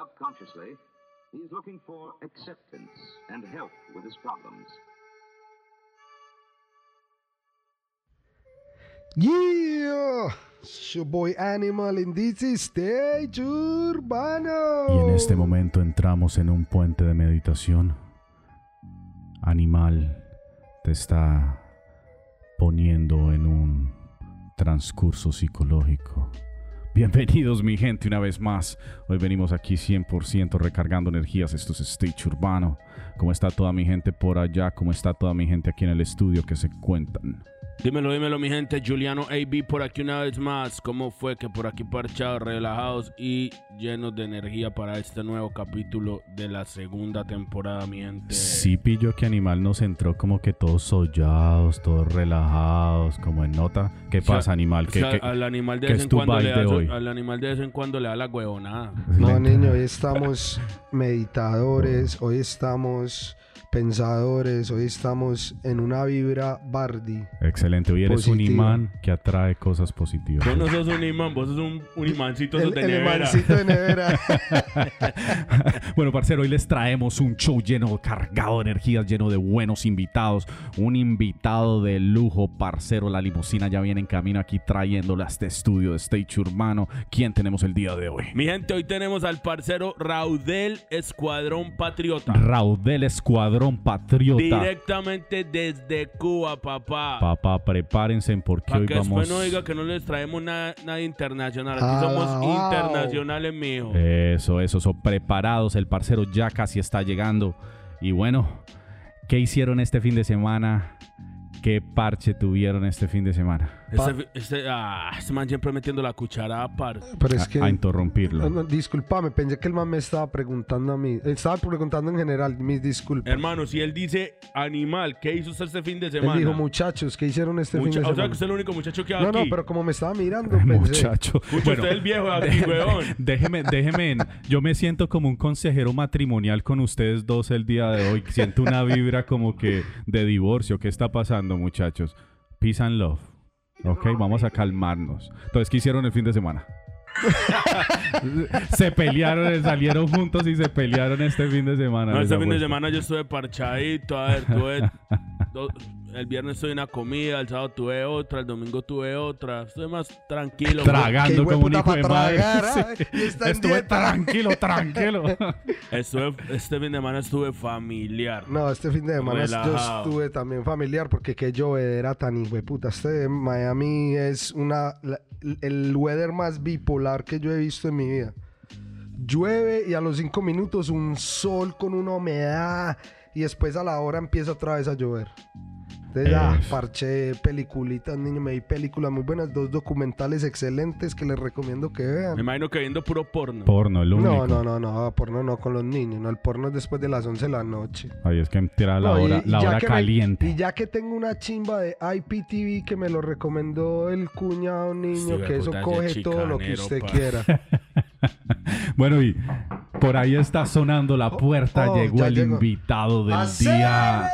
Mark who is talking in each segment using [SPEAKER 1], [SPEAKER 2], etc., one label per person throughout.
[SPEAKER 1] Subconsciously, he's looking for acceptance and help with his problems.
[SPEAKER 2] Yeah, it's your boy Animal in this stage urbano.
[SPEAKER 3] Y en este momento entramos en un puente de meditación. Animal te está poniendo en un transcurso psicológico. Bienvenidos mi gente una vez más. Hoy venimos aquí 100% recargando energías. Esto es Stage Urbano. ¿Cómo está toda mi gente por allá? ¿Cómo está toda mi gente aquí en el estudio que se cuentan?
[SPEAKER 4] Dímelo, dímelo, mi gente. Juliano AB por aquí una vez más. ¿Cómo fue que por aquí parchados, relajados y llenos de energía para este nuevo capítulo de la segunda temporada, mi gente?
[SPEAKER 3] Sí pillo que Animal nos entró como que todos sollados, todos relajados, como en nota. ¿Qué
[SPEAKER 4] O sea,
[SPEAKER 3] pasa, Animal?
[SPEAKER 4] o
[SPEAKER 3] ¿Qué,
[SPEAKER 4] sea,
[SPEAKER 3] qué-
[SPEAKER 4] al animal de
[SPEAKER 3] qué
[SPEAKER 4] vez
[SPEAKER 3] es
[SPEAKER 4] en
[SPEAKER 3] tu
[SPEAKER 4] cuando le
[SPEAKER 3] vibe
[SPEAKER 4] da
[SPEAKER 3] hoy?
[SPEAKER 4] al animal de vez en cuando le da la huevonada.
[SPEAKER 2] No, niño, hoy estamos meditadores, hoy estamos pensadores, hoy estamos en una vibra Bardi.
[SPEAKER 3] Excelente. Hoy eres un imán que atrae cosas positivas.
[SPEAKER 4] Vos no sos un imán, vos sos un, un imancito
[SPEAKER 2] El,
[SPEAKER 4] de
[SPEAKER 2] el
[SPEAKER 4] nevera.
[SPEAKER 2] imancito de nevera.
[SPEAKER 3] Bueno, parcero, hoy les traemos un show lleno, cargado de energías, lleno de buenos invitados. Un invitado de lujo, parcero. La limusina ya viene en camino aquí trayéndole a este estudio de Stage Urbano. ¿Quién tenemos el día de hoy?
[SPEAKER 4] Mi gente, hoy tenemos al parcero Raudel Escuadrón Patriota.
[SPEAKER 3] Raudel Escuadrón Patriota.
[SPEAKER 4] Directamente desde Cuba, papá.
[SPEAKER 3] Papá, prepárense porque
[SPEAKER 4] Para
[SPEAKER 3] hoy
[SPEAKER 4] que
[SPEAKER 3] vamos.
[SPEAKER 4] después no diga que no les traemos nada, nada internacional. Aquí
[SPEAKER 2] Ah,
[SPEAKER 4] somos
[SPEAKER 2] wow.
[SPEAKER 4] internacionales, mijo.
[SPEAKER 3] Eso, eso, son preparados. El parcero ya casi está llegando. Y bueno, ¿qué hicieron este fin de semana? ¿Qué parche tuvieron este fin de semana?
[SPEAKER 4] Este, este, ah, este man siempre metiendo la cucharada, par.
[SPEAKER 2] Pero es
[SPEAKER 3] A-
[SPEAKER 2] que...
[SPEAKER 3] a interrumpirlo.
[SPEAKER 2] No, no, disculpame, pensé que el man me estaba preguntando a mí. Estaba preguntando en general, mis disculpas.
[SPEAKER 4] Hermano, si él dice animal, ¿qué hizo usted este fin de
[SPEAKER 2] Él
[SPEAKER 4] semana?
[SPEAKER 2] dijo, muchachos, ¿qué hicieron este
[SPEAKER 4] Mucha-
[SPEAKER 2] fin de
[SPEAKER 4] o sea,
[SPEAKER 2] semana?
[SPEAKER 4] que usted es el único muchacho que hay
[SPEAKER 2] No,
[SPEAKER 4] aquí.
[SPEAKER 2] no, pero como me estaba mirando, pensé.
[SPEAKER 3] Muchacho.
[SPEAKER 4] Usted es el viejo de aquí,
[SPEAKER 3] déjeme,
[SPEAKER 4] weón.
[SPEAKER 3] déjeme, déjeme, yo me siento como un consejero matrimonial con ustedes dos el día de hoy. Siento una vibra como que de divorcio. ¿Qué está pasando, muchachos? Peace and love. Ok, vamos a calmarnos. Entonces, ¿qué hicieron el fin de semana? se pelearon, salieron juntos y se pelearon este fin de semana.
[SPEAKER 4] No, este fin de
[SPEAKER 3] apuesto.
[SPEAKER 4] semana yo estuve parchadito, a ver, tuve... do- el viernes tuve una comida, el sábado tuve otra, el domingo tuve otra. Estuve más tranquilo.
[SPEAKER 3] Tragando como un hijo de madre.
[SPEAKER 2] tragar. ¿ah?
[SPEAKER 3] Estuve
[SPEAKER 2] dieta.
[SPEAKER 3] tranquilo, tranquilo.
[SPEAKER 4] Estuve, este fin de semana estuve familiar.
[SPEAKER 2] No, este fin de semana yo estuve también familiar porque qué llovedera tan hijueputa. Este de Miami es una la- el weather más bipolar que yo he visto en mi vida. Llueve y a los cinco minutos un sol con una humedad y después a la hora empieza otra vez a llover. Entonces parché peliculitas, niño, me vi películas muy buenas, dos documentales excelentes que les recomiendo que
[SPEAKER 4] Me
[SPEAKER 2] vean.
[SPEAKER 4] imagino que viendo puro porno.
[SPEAKER 3] Porno, el único.
[SPEAKER 2] No, no, no, no, porno no con los niños, no, el porno es después de las 11 de la noche.
[SPEAKER 3] Ahí es que tira la
[SPEAKER 2] No, y-
[SPEAKER 3] hora,
[SPEAKER 2] y
[SPEAKER 3] la
[SPEAKER 2] ya
[SPEAKER 3] hora
[SPEAKER 2] que me-
[SPEAKER 3] caliente.
[SPEAKER 2] y ya que tengo una chimba de IPTV que me lo recomendó el cuñado niño,
[SPEAKER 4] Sí,
[SPEAKER 2] que eso coge todo lo que usted
[SPEAKER 4] pa.
[SPEAKER 2] quiera.
[SPEAKER 3] Bueno, y por ahí está sonando la puerta.
[SPEAKER 2] oh,
[SPEAKER 3] llegó el invitado del día.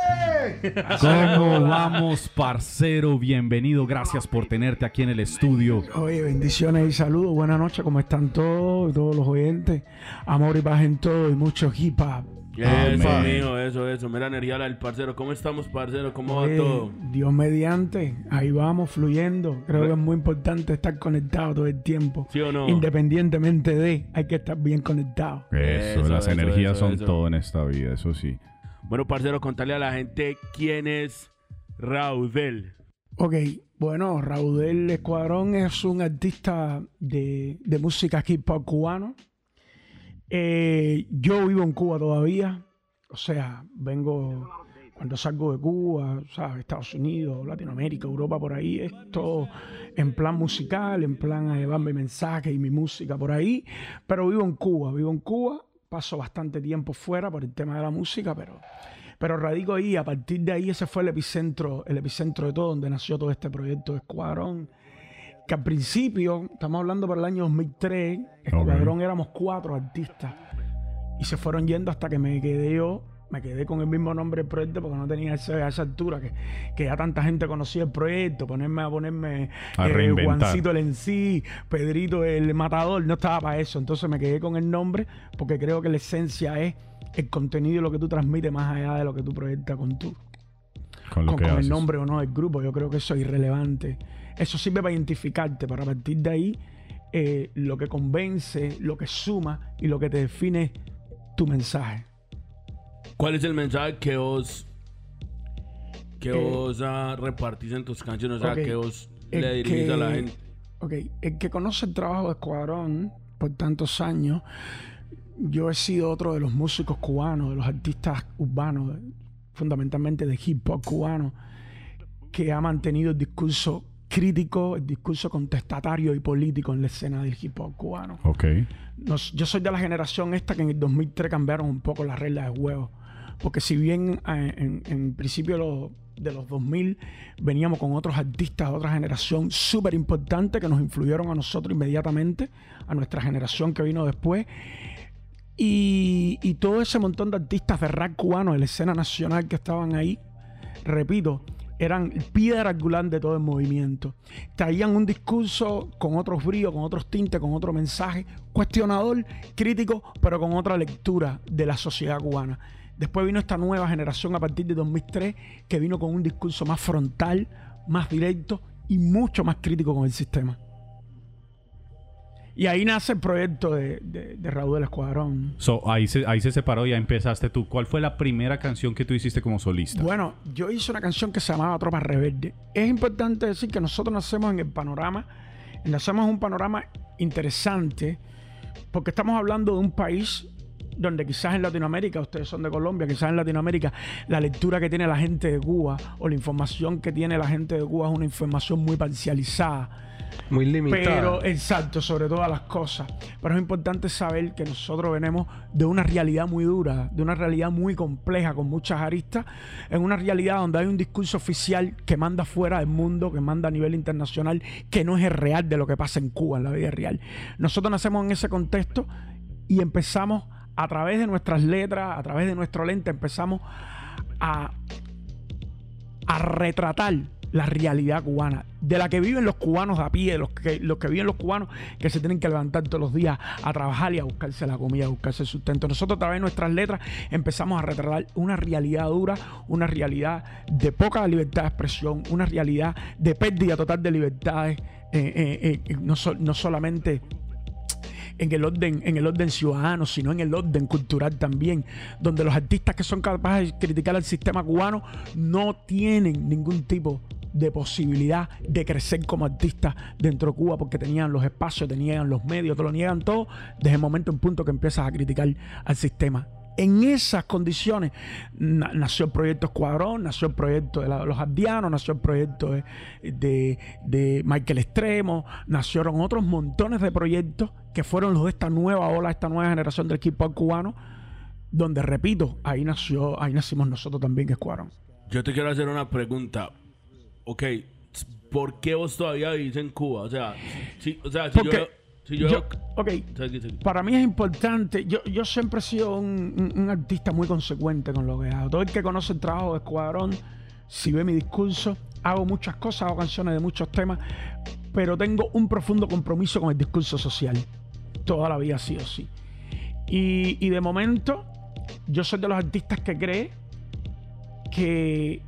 [SPEAKER 3] ¿Cómo vamos, parcero? Bienvenido. Gracias por tenerte aquí en el estudio.
[SPEAKER 5] Oye, bendiciones y saludos. Buenas noches, ¿cómo están todos, todos los oyentes? Amor y paz en todo y mucho hip hop.
[SPEAKER 4] Eso, mijo, eso, eso. Mira energía del parcero. ¿Cómo estamos, parcero? ¿Cómo va todo?
[SPEAKER 5] Dios mediante, ahí vamos fluyendo. Creo que es muy importante estar conectado todo el tiempo.
[SPEAKER 4] ¿Sí o no?
[SPEAKER 5] Independientemente de, hay que estar bien conectado.
[SPEAKER 3] Eso,
[SPEAKER 4] Eso,
[SPEAKER 3] las
[SPEAKER 4] eso,
[SPEAKER 3] energías
[SPEAKER 4] eso,
[SPEAKER 3] son
[SPEAKER 4] eso.
[SPEAKER 3] todo en esta vida, eso sí.
[SPEAKER 4] Bueno, parcero, contarle a la gente quién es Raudel.
[SPEAKER 5] Ok, bueno, Raudel Escuadrón es un artista de, de música hip hop cubano. Eh, yo vivo en Cuba todavía, o sea, vengo cuando salgo de Cuba, ¿sabes? Estados Unidos, Latinoamérica, Europa, por ahí, es todo en plan musical, en plan a llevar mi mensaje y mi música por ahí, pero vivo en Cuba, vivo en Cuba, paso bastante tiempo fuera por el tema de la música, pero pero radico ahí, a partir de ahí ese fue el epicentro, el epicentro de todo, donde nació todo este proyecto de Escuadrón. Que al principio, estamos hablando por el año 2003, Escuadrón éramos cuatro artistas. Y se fueron yendo hasta que me quedé yo Me quedé con el mismo nombre del proyecto porque no tenía ese- a esa altura que, que ya tanta gente conocía el proyecto. Ponerme a ponerme
[SPEAKER 3] A
[SPEAKER 5] eh. Juancito el en sí, Pedrito el matador, no estaba para eso. Entonces me quedé con el nombre porque creo que la esencia es el contenido y lo que tú transmites más allá de lo que tú proyectas con tu,
[SPEAKER 3] Con lo
[SPEAKER 5] con,
[SPEAKER 3] que
[SPEAKER 5] con
[SPEAKER 3] haces.
[SPEAKER 5] el nombre o no del grupo. Yo creo que eso es irrelevante. Eso sirve para identificarte, para partir de ahí eh, lo que convence, lo que suma y lo que te define tu mensaje.
[SPEAKER 4] ¿Cuál es el mensaje que os que
[SPEAKER 5] Eh,
[SPEAKER 4] os ah, repartís en tus canciones? O sea, que os le dirigís a la gente.
[SPEAKER 5] Ok, el que conoce el trabajo de Escuadrón por tantos años, yo he sido otro de los músicos cubanos, de los artistas urbanos, fundamentalmente de hip hop cubano, que ha mantenido el discurso crítico, el discurso contestatario y político en la escena del hip hop cubano.
[SPEAKER 3] Ok.
[SPEAKER 5] Nos- yo soy de la generación esta que en el 2003 cambiaron un poco las reglas de juego. Porque si bien eh, en, en principio de los, de los 2000 veníamos con otros artistas de otra generación súper importante que nos influyeron a nosotros inmediatamente, a nuestra generación que vino después. Y, y todo ese montón de artistas de rap cubano de la escena nacional que estaban ahí, repito, eran piedra angular de todo el movimiento. Traían un discurso con otros bríos, con otros tintes, con otro mensaje, cuestionador, crítico, pero con otra lectura de la sociedad cubana. Después vino esta nueva generación a partir de 2003 que vino con un discurso más frontal, más directo y mucho más crítico con el sistema. Y ahí nace el proyecto de, de, de Raúl del Escuadrón.
[SPEAKER 3] So, ahí, se, ahí se separó y ya empezaste tú. ¿Cuál fue la primera canción que tú hiciste como solista?
[SPEAKER 5] Bueno, yo hice una canción que se llamaba Tropa Rebelde. Es importante decir que nosotros nacemos en el panorama, nacemos en un panorama interesante, porque estamos hablando de un país donde quizás en Latinoamérica, ustedes son de Colombia, quizás en Latinoamérica la lectura que tiene la gente de Cuba o la información que tiene la gente de Cuba es una información muy parcializada.
[SPEAKER 2] Muy limitada.
[SPEAKER 5] Pero, exacto, sobre todas las cosas. Pero es importante saber que nosotros venimos de una realidad muy dura, de una realidad muy compleja, con muchas aristas, en una realidad donde hay un discurso oficial que manda fuera del mundo, que manda a nivel internacional, que no es el real de lo que pasa en Cuba, en la vida real. Nosotros nacemos en ese contexto y empezamos a través de nuestras letras, a través de nuestro lente, empezamos a, a retratar la realidad cubana, de la que viven los cubanos a pie, los que, los que viven los cubanos que se tienen que levantar todos los días a trabajar y a buscarse la comida, a buscarse el sustento. Nosotros a través de nuestras letras empezamos a retratar una realidad dura, una realidad de poca libertad de expresión, una realidad de pérdida total de libertades, eh, eh, eh, no, no solamente en el orden, en el orden ciudadano, sino en el orden cultural también, donde los artistas que son capaces de criticar al sistema cubano no tienen ningún tipo de posibilidad de crecer como artistas dentro de Cuba porque tenían los espacios, tenían los medios, te lo niegan todo desde el momento en punto que empiezas a criticar al sistema. En esas condiciones na- nació el proyecto Escuadrón, nació el proyecto de la- los Ardianos, nació el proyecto de, de- de Michael Extremo, nacieron otros montones de proyectos que fueron los de esta nueva ola, esta nueva generación del hop cubano, donde repito, ahí nació, ahí nacimos nosotros también que Escuadrón.
[SPEAKER 4] Yo te quiero hacer una pregunta. Ok, ¿por qué vos todavía vivís en Cuba? O sea, si, o sea, si
[SPEAKER 5] Porque
[SPEAKER 4] yo... Si yo,
[SPEAKER 5] yo- ok, para mí es importante. Yo, yo siempre he sido un, un- un artista muy consecuente con lo que hago. Todo el que conoce el trabajo de Escuadrón, si ve mi discurso, hago muchas cosas, hago canciones de muchos temas, pero tengo un profundo compromiso con el discurso social. Toda la vida ha sido así. Y, y de momento, yo soy de los artistas que cree que,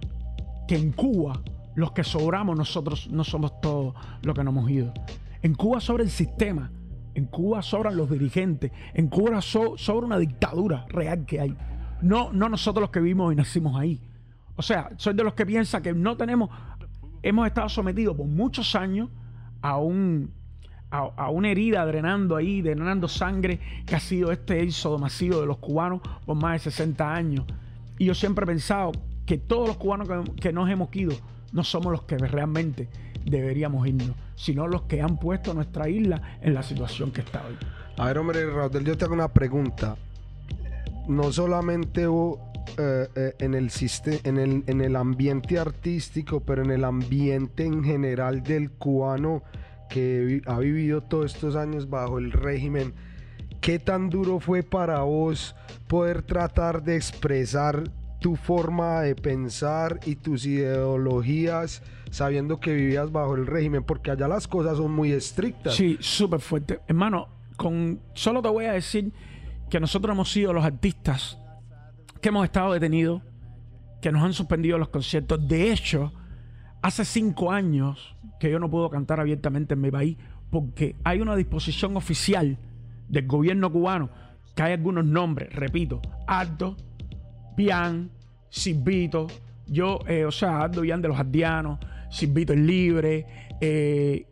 [SPEAKER 5] que en Cuba los que sobramos nosotros no somos todos los que nos hemos ido. En Cuba sobra el sistema, en Cuba sobran los dirigentes, en Cuba so- sobra una dictadura real que hay. No, no nosotros los que vivimos y nacimos ahí. O sea, soy de los que piensa que no tenemos, hemos estado sometidos por muchos años a un a, a una herida drenando ahí, drenando sangre, que ha sido este éxodo masivo de los cubanos por más de 60 años. Y yo siempre he pensado que todos los cubanos que, que nos hemos ido no somos los que realmente deberíamos irnos, sino los que han puesto nuestra isla en la situación que está hoy.
[SPEAKER 2] A ver, hombre, Raudel, yo te hago una pregunta. No solamente hubo, eh, eh, en, el en, el, en el ambiente artístico, pero en el ambiente en general del cubano que ha vivido todos estos años bajo el régimen, qué tan duro fue para vos poder tratar de expresar tu forma de pensar y tus ideologías sabiendo que vivías bajo el régimen, porque allá las cosas son muy estrictas.
[SPEAKER 5] Sí, súper fuerte. Hermano, con solo te voy a decir que nosotros hemos sido los artistas que hemos estado detenidos, que nos han suspendido los conciertos. De hecho, hace cinco años que yo no puedo cantar abiertamente en mi país porque hay una disposición oficial del gobierno cubano que hay algunos nombres, repito, Aldo, Bian, Silvito, yo, eh, o sea, Aldo Bian de los Ardianos, Silvito el Libre, eh,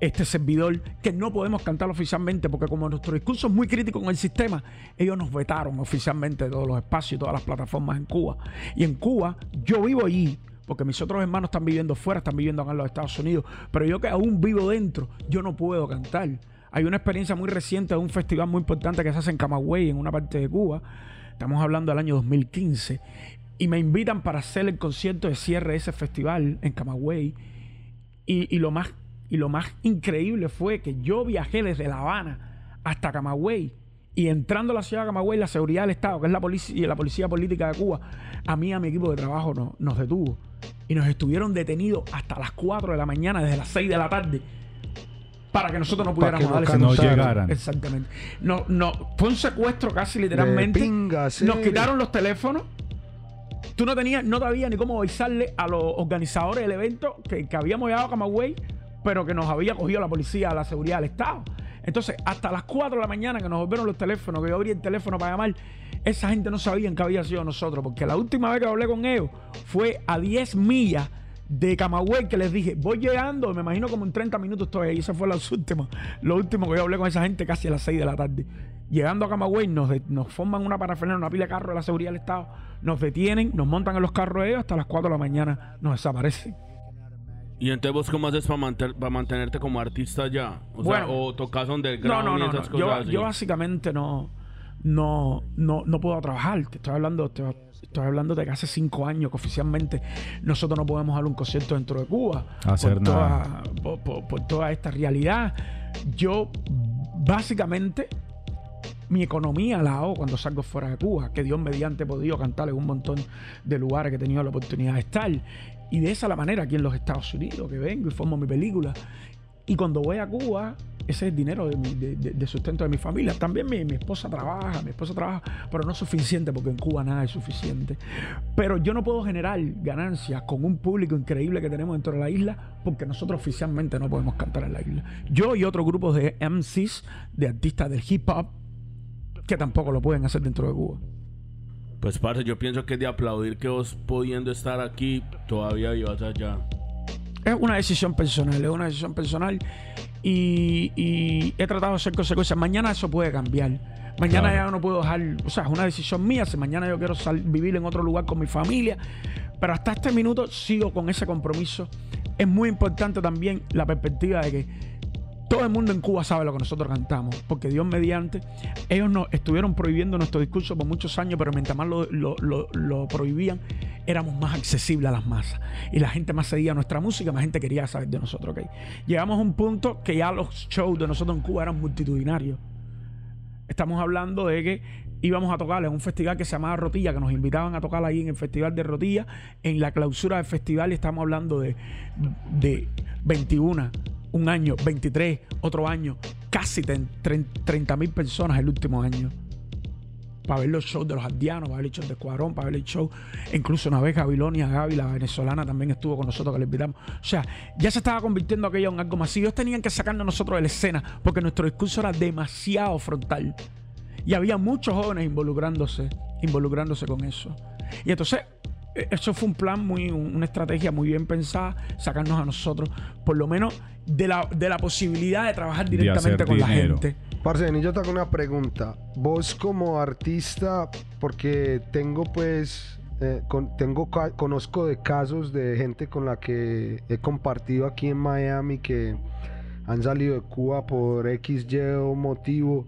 [SPEAKER 5] este servidor, que no podemos cantar oficialmente porque como nuestro discurso es muy crítico con el sistema, ellos nos vetaron oficialmente todos los espacios y todas las plataformas en Cuba. Y en Cuba, yo vivo allí, porque mis otros hermanos están viviendo fuera, están viviendo acá en los Estados Unidos, pero yo que aún vivo dentro, yo no puedo cantar. Hay una experiencia muy reciente de un festival muy importante que se hace en Camagüey, en una parte de Cuba. Estamos hablando del año 2015. Y me invitan para hacer el concierto de cierre de ese festival en Camagüey. Y, y lo más y lo más increíble fue que yo viajé desde La Habana hasta Camagüey. Y entrando a la ciudad de Camagüey, la seguridad del Estado, que es la policía, la policía política de Cuba, a mí y a mi equipo de trabajo no, nos detuvo. Y nos estuvieron detenidos hasta las 4 de la mañana, desde las 6 de la tarde, para que nosotros no
[SPEAKER 2] Para
[SPEAKER 5] pudiéramos
[SPEAKER 2] que
[SPEAKER 5] dar
[SPEAKER 2] no
[SPEAKER 3] llegaran.
[SPEAKER 5] Exactamente. No, no, fue un secuestro casi literalmente.
[SPEAKER 2] pinga,
[SPEAKER 5] Nos quitaron los teléfonos. Tú no tenías, no sabías ni cómo avisarle a los organizadores del evento que, que habíamos llegado a Camagüey, pero que nos había cogido la policía, la seguridad del Estado. Entonces, hasta las 4 de la mañana que nos volvieron los teléfonos, que yo abrí el teléfono para llamar, esa gente no sabía que había sido nosotros, porque la última vez que hablé con ellos fue a 10 millas de Camagüey que les dije, voy llegando, me imagino como en 30 minutos estoy ahí. Esa fue la última, lo último que yo hablé con esa gente casi a las 6 de la tarde. Llegando a Camagüey, nos, forman una parafernalia, una pila de carros de la seguridad del Estado, nos detienen, nos montan en los carros de ellos hasta las 4 de la mañana, nos desaparecen.
[SPEAKER 4] Y entonces vos cómo haces para mantenerte como artista allá? O sea,
[SPEAKER 5] Bueno.
[SPEAKER 4] o tocas
[SPEAKER 5] No,
[SPEAKER 4] underground
[SPEAKER 5] no,
[SPEAKER 4] y
[SPEAKER 5] no.
[SPEAKER 4] esas
[SPEAKER 5] no. Yo,
[SPEAKER 4] así.
[SPEAKER 5] yo básicamente no, no, no, no puedo trabajar. Te estoy hablando, te estoy hablando de que hace cinco años que oficialmente nosotros no podemos dar un concierto dentro de Cuba.
[SPEAKER 3] Hacer
[SPEAKER 5] por
[SPEAKER 3] nada.
[SPEAKER 5] Toda, por, por- por toda esta realidad. Yo básicamente mi economía la hago cuando salgo fuera de Cuba, que Dios mediante he podido cantar en un montón de lugares que he tenido la oportunidad de estar. Y de esa la manera aquí en los Estados Unidos, que vengo y formo mi película. Y cuando voy a Cuba, ese es el dinero de, mi- de- de- de sustento de mi familia. También mi, mi esposa trabaja, mi esposa trabaja, pero no es suficiente porque en Cuba nada es suficiente. Pero yo no puedo generar ganancias con un público increíble que tenemos dentro de la isla porque nosotros oficialmente no podemos cantar en la isla. Yo y otros grupos de MCs, de artistas del hip hop, que tampoco lo pueden hacer dentro de Cuba.
[SPEAKER 4] Pues, parce, yo pienso que es de aplaudir que vos pudiendo estar aquí, todavía vivas allá.
[SPEAKER 5] Es una decisión personal, es una decisión personal y, y he tratado de hacer consecuencias. Mañana eso puede cambiar. Mañana
[SPEAKER 3] Claro.
[SPEAKER 5] ya no puedo dejar, o sea, es una decisión mía. Si mañana yo quiero sal- vivir en otro lugar con mi familia, pero hasta este minuto sigo con ese compromiso. Es muy importante también la perspectiva de que todo el mundo en Cuba sabe lo que nosotros cantamos, porque Dios mediante, ellos nos estuvieron prohibiendo nuestro discurso por muchos años, pero mientras más lo, lo- lo- prohibían, éramos más accesibles a las masas. Y la gente más seguía nuestra música, más gente quería saber de nosotros. ¿ok? Llegamos a un punto que ya los shows de nosotros en Cuba eran multitudinarios. Estamos hablando de que íbamos a tocar en un festival que se llamaba Rotilla, que nos invitaban a tocar ahí en el Festival de Rotilla. En la clausura del festival estamos hablando de, de 21, un año, 23, otro año, casi 30 mil personas el último año. Para ver los shows de los andianos, para ver el show de Escuadrón, para ver el show. Incluso una vez Gabilonia, Gaby, la venezolana, también estuvo con nosotros que le invitamos. O sea, ya se estaba convirtiendo aquello en algo masivo. Ellos tenían que sacarnos nosotros de la escena porque nuestro discurso era demasiado frontal. Y había muchos jóvenes involucrándose, involucrándose con eso. Y entonces, eso fue un plan muy, un- una estrategia muy bien pensada, sacarnos a nosotros, por lo menos, de la, de la posibilidad de trabajar directamente con la gente.
[SPEAKER 2] Parce, yo te hago una pregunta. Vos como artista, porque tengo pues, eh, con- tengo ca- conozco de casos de gente con la que he compartido aquí en Miami que han salido de Cuba por X, Y o motivo.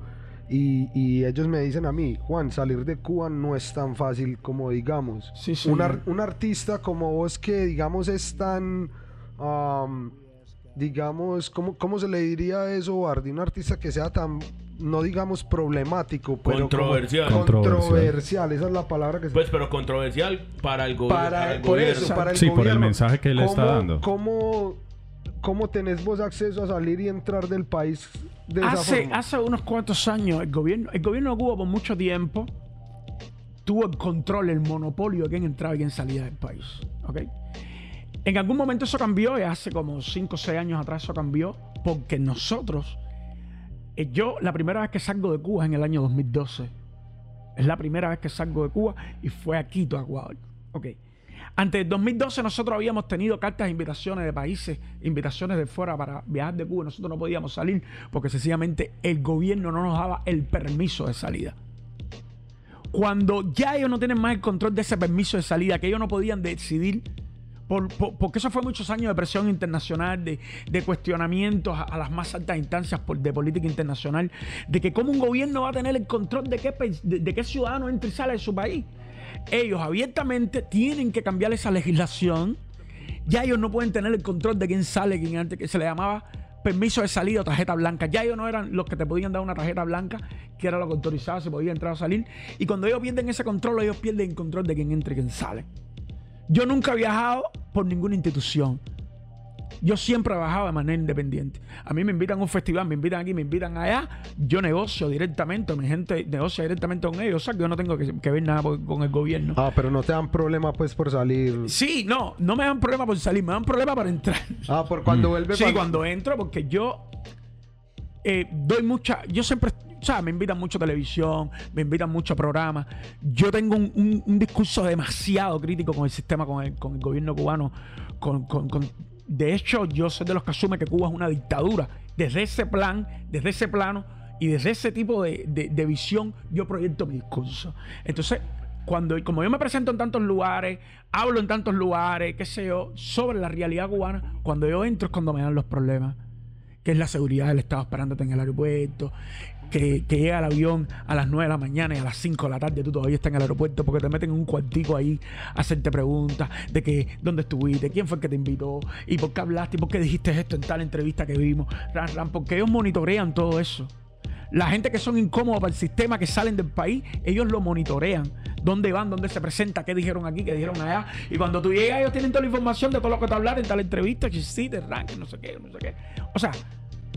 [SPEAKER 2] Y, y ellos me dicen a mí, Juan, salir de Cuba no es tan fácil como digamos.
[SPEAKER 5] Sí, sí.
[SPEAKER 2] un, ar- un artista como vos que digamos es tan, am, digamos, ¿cómo, cómo se le diría eso, Bardi? Un artista que sea tan, no digamos problemático, pero como
[SPEAKER 4] Controversial.
[SPEAKER 2] controversial. Esa es la palabra que se
[SPEAKER 4] Pues, pero controversial para el, go-
[SPEAKER 2] para,
[SPEAKER 4] para el
[SPEAKER 2] por
[SPEAKER 4] gobierno.
[SPEAKER 2] eso, para el
[SPEAKER 3] Sí, por el mensaje que él está
[SPEAKER 2] ¿Cómo-
[SPEAKER 3] dando.
[SPEAKER 2] ¿Cómo, cómo tenés vos acceso a salir y entrar del país de esa
[SPEAKER 5] Hace,
[SPEAKER 2] forma?
[SPEAKER 5] hace unos cuantos años el gobierno, el gobierno de Cuba por mucho tiempo tuvo el control, el monopolio de quién entraba y quién salía del país. ¿ok? En algún momento eso cambió, y hace como 5 o 6 años atrás eso cambió, porque nosotros, eh, yo la primera vez que salgo de Cuba es en el año 2012. Es la primera vez que salgo de Cuba y fue a Quito, a Ecuador. Ok. Antes del 2012 nosotros habíamos tenido cartas de invitaciones de países, invitaciones de fuera para viajar de Cuba. Nosotros no podíamos salir porque sencillamente el gobierno no nos daba el permiso de salida. Cuando ya ellos no tienen más el control de ese permiso de salida, que ellos no podían decidir, por- por- porque eso fue muchos años de presión internacional, de, cuestionamientos a, las más altas instancias de política internacional, de que cómo un gobierno va a tener el control de qué, de, de qué ciudadano entra y sale de su país. Ellos abiertamente tienen que cambiar esa legislación. Ya ellos no pueden tener el control de quién sale, quién antes, que se le llamaba permiso de salida o tarjeta blanca. Ya ellos no eran los que te podían dar una tarjeta blanca, que era lo que autorizaba, se podía entrar o salir. Y cuando ellos pierden ese control, ellos pierden el control de quién entra y quién sale. Yo nunca he viajado por ninguna institución. Yo siempre he bajado de manera independiente. A mí me invitan a un festival, me invitan aquí, me invitan allá. Yo negocio directamente, mi gente negocia directamente con ellos. O sea, que yo no tengo que, que ver nada por- con el gobierno.
[SPEAKER 2] Ah, pero no te dan problema pues por salir.
[SPEAKER 5] Sí, no, no me dan problema por salir, me dan problema para entrar.
[SPEAKER 2] Ah, por cuando vuelve
[SPEAKER 5] Sí, cuando entro, porque yo eh, doy mucha. Yo siempre. O sea, me invitan mucho a televisión, me invitan mucho a programas. Yo tengo un, un- un discurso demasiado crítico con el sistema, con el, con el gobierno cubano. Con, con- con- de hecho, yo soy de los que asume que Cuba es una dictadura. Desde ese plan, desde ese plano y desde ese tipo de, de- visión, yo proyecto mi discurso. Entonces, cuando, como yo me presento en tantos lugares, hablo en tantos lugares, qué sé yo, sobre la realidad cubana, cuando yo entro es cuando me dan los problemas que es la seguridad del Estado esperándote en el aeropuerto, que, que llega el avión a las 9 de la mañana y a las 5 de la tarde tú todavía estás en el aeropuerto porque te meten en un cuartico ahí a hacerte preguntas de que dónde estuviste, quién fue el que te invitó y por qué hablaste y por qué dijiste esto en tal entrevista que vimos, ran, ran, porque ellos monitorean todo eso. La gente que son incómodos para el sistema, que salen del país, ellos lo monitorean. ¿Dónde van? ¿Dónde se presenta? ¿Qué dijeron aquí? ¿Qué dijeron allá? Y cuando tú llegas, ellos tienen toda la información de todo lo que te hablaron en tal entrevista, que sí, de ranking, no sé qué, no sé qué. O sea,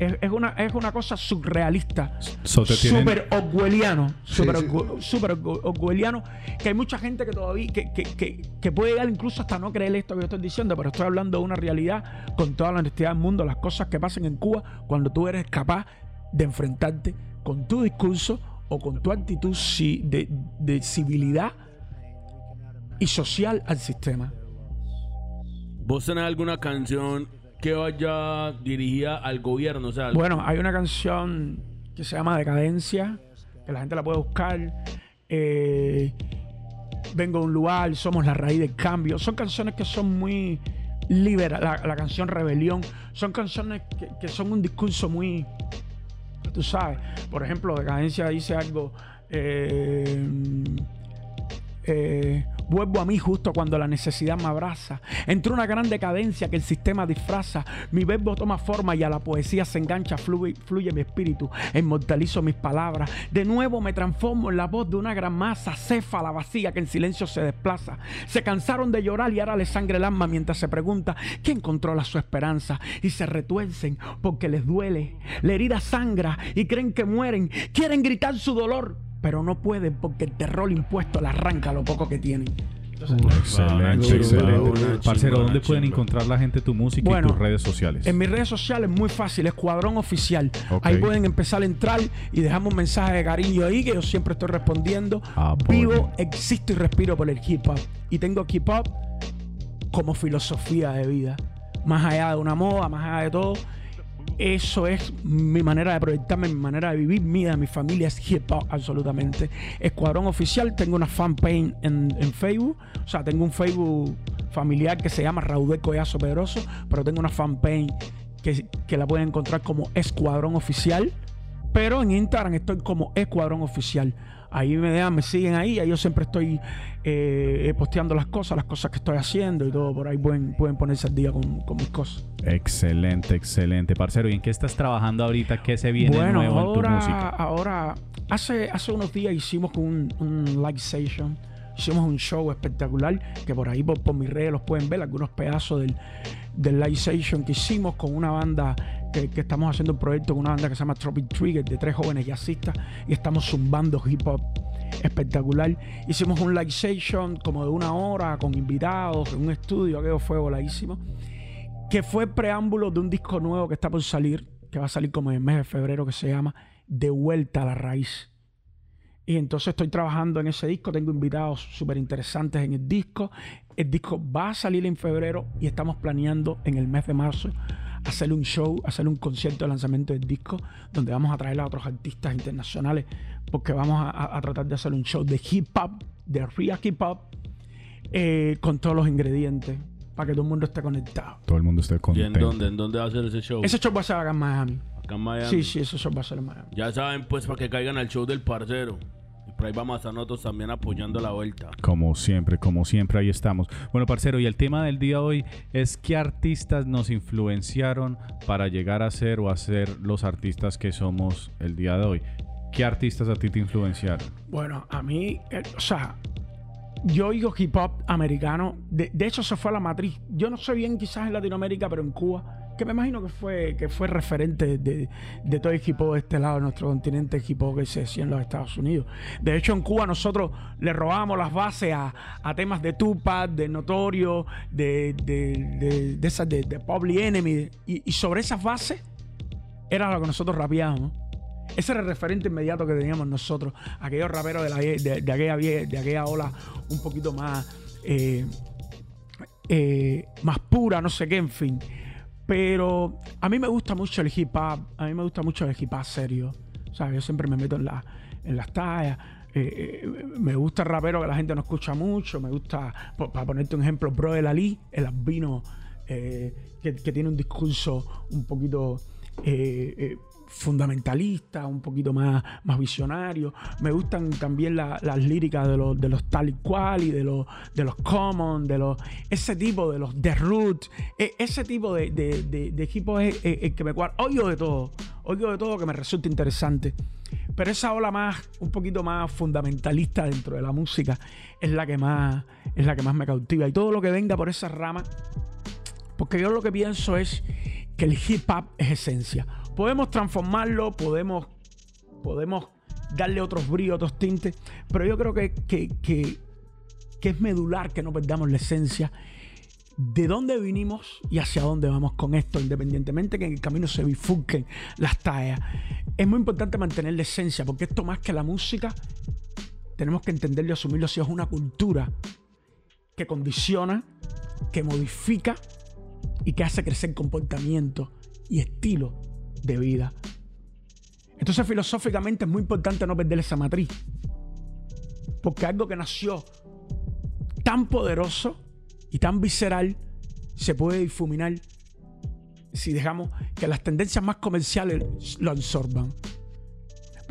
[SPEAKER 5] es, es una, es una cosa surrealista.
[SPEAKER 3] So
[SPEAKER 5] Súper orwelliano. Súper
[SPEAKER 2] sí.
[SPEAKER 5] orwelliano. Que hay mucha gente que todavía, que, que, que, que puede llegar incluso hasta no creer esto que yo estoy diciendo, pero estoy hablando de una realidad con toda la honestidad del mundo, las cosas que pasan en Cuba cuando tú eres capaz de enfrentarte con tu discurso o con tu actitud de, de civilidad y social al sistema.
[SPEAKER 4] ¿Vos tenés alguna canción que vaya dirigida al gobierno?
[SPEAKER 5] Bueno, hay una canción que se llama Decadencia, que la gente la puede buscar. Eh, Vengo de un lugar, somos la raíz del cambio. Son canciones que son muy liberales. La, canción Rebelión. Son canciones que, que son un discurso muy. Tú sabes. Por ejemplo, Decadencia dice algo. eh, eh, vuelvo a mí justo cuando la necesidad me abraza. Entró una gran decadencia que el sistema disfraza. Mi verbo toma forma y a la poesía se engancha, fluye, fluye mi espíritu. Inmortalizo mis palabras. De nuevo me transformo en la voz de una gran masa, céfala vacía que en silencio se desplaza. Se cansaron de llorar y ahora les sangre el alma mientras se pregunta quién controla su esperanza. Y se retuercen porque les duele. La herida sangra y creen que mueren. Quieren gritar su dolor pero no pueden porque el terror impuesto le arranca lo poco que tienen.
[SPEAKER 3] Excelente, excelente. Parcero,
[SPEAKER 4] chimba,
[SPEAKER 3] ¿dónde pueden encontrar la gente tu música
[SPEAKER 5] Bueno,
[SPEAKER 3] y tus redes sociales?
[SPEAKER 5] En mis redes sociales muy fácil, Escuadrón Oficial. Ahí pueden empezar a entrar y dejamos un mensaje de cariño ahí que yo siempre estoy respondiendo. Vivo, existo y respiro por el hip hop. Y tengo hip hop como filosofía de vida. Más allá de una moda, más allá de todo. Eso es mi manera de proyectarme, mi manera de vivir, mía, mi familia es hip hop, absolutamente. Escuadrón Oficial, tengo una fanpage en, en Facebook, o sea, tengo un Facebook familiar que se llama Raudel Collazo Pedroso, pero tengo una fanpage que la pueden encontrar como Escuadrón Oficial, pero en Instagram estoy como Escuadrón Oficial. Ahí me dejan, me siguen ahí. Ahí yo siempre estoy eh, posteando las cosas, las cosas que estoy haciendo y todo. Por ahí pueden, pueden ponerse al día con, con mis cosas.
[SPEAKER 3] Excelente, excelente, parcero. ¿Y en qué estás trabajando ahorita? ¿Qué se viene
[SPEAKER 5] Bueno,
[SPEAKER 3] nuevo en tu música?
[SPEAKER 5] ahora, ahora hace, hace unos días hicimos un, un live session. Hicimos un show espectacular que por ahí por, por mis redes los pueden ver, algunos pedazos del, del live session que hicimos con una banda que, estamos haciendo un proyecto con una banda que se llama Tropic Trigger de tres jóvenes jazzistas y estamos zumbando hip hop espectacular. Hicimos un live session como de una hora con invitados en un estudio, aquello fue voladísimo que fue preámbulo de un disco nuevo que está por salir, que va a salir como en el mes de febrero, que se llama De vuelta a la raíz. Y entonces estoy trabajando en ese disco, tengo invitados súper interesantes en el disco. El disco va a salir en febrero y estamos planeando en el mes de marzo hacer un show, hacer un concierto de lanzamiento del disco, donde vamos a traer a otros artistas internacionales, porque vamos a, tratar de hacer un show de hip hop, de real hip hop, eh, con todos los ingredientes, para que todo el mundo esté conectado.
[SPEAKER 3] Todo el mundo esté
[SPEAKER 4] ¿Y en dónde? ¿En dónde va a ser ese show?
[SPEAKER 5] Ese show va a ser acá en Miami.
[SPEAKER 4] Acá en Miami.
[SPEAKER 5] Sí, sí, ese show va a ser en Miami.
[SPEAKER 4] Ya saben, pues, para que caigan al show del parcero. Por ahí vamos a estar nosotros también apoyando la vuelta.
[SPEAKER 3] Como siempre, como siempre, ahí estamos. Bueno, parcero, y el tema del día de hoy es qué artistas nos influenciaron para llegar a ser o a ser los artistas que somos el día de hoy. ¿Qué artistas a ti te influenciaron?
[SPEAKER 5] Bueno, a mí, eh, o sea, yo oigo hip hop americano. De, de hecho, se fue a la matriz. Yo no sé bien quizás en Latinoamérica, pero en Cuba, que me imagino que fue, que fue referente de, de todo el hop de este lado de nuestro continente, hop que se hacía en los Estados Unidos. De hecho, en Cuba nosotros le robábamos las bases a, a temas de Tupac, de Notorio, de, de, de, de Public Enemy. Y, sobre esas bases era lo que nosotros rapeábamos. Ese era el referente inmediato que teníamos nosotros. Aquellos raperos de, la, de, aquella, de aquella ola un poquito más, eh, eh, más pura, no sé qué, en fin. Pero a mí me gusta mucho el hip hop. A mí me gusta mucho el hip hop serio. Sea, yo siempre me meto en, la, en las tallas. Eh, eh, me gusta el rapero que la gente no escucha mucho. Me gusta, para ponerte un ejemplo, Bro de Ali, el albino, eh, que, que tiene un discurso un poquito fundamentalista, un poquito más, más visionario. Me gustan también la- las líricas de los, de los tal y cual y de los, de los common, de los, ese tipo de los The Root, e- ese tipo de, de, de, equipos es el que me cuadra. Oigo de todo, oigo de todo que me resulta interesante. Pero esa ola más, un poquito más fundamentalista dentro de la música, es la que más, es la que más me cautiva. Y todo lo que venga por esa rama, porque yo lo que pienso es que el hip hop es esencia. Podemos transformarlo, podemos, podemos darle otros brillos, otros tintes, pero yo creo que, que, que- que es medular que no perdamos la esencia de dónde vinimos y hacia dónde vamos con esto, independientemente que en el camino se bifurquen las tallas. Es muy importante mantener la esencia, porque esto más que la música, tenemos que entenderlo y asumirlo si es una cultura que condiciona, que modifica y que hace crecer comportamiento y estilo de vida. Entonces filosóficamente es muy importante no perder esa matriz. Porque algo que nació tan poderoso y tan visceral se puede difuminar si dejamos que las tendencias más comerciales lo absorban.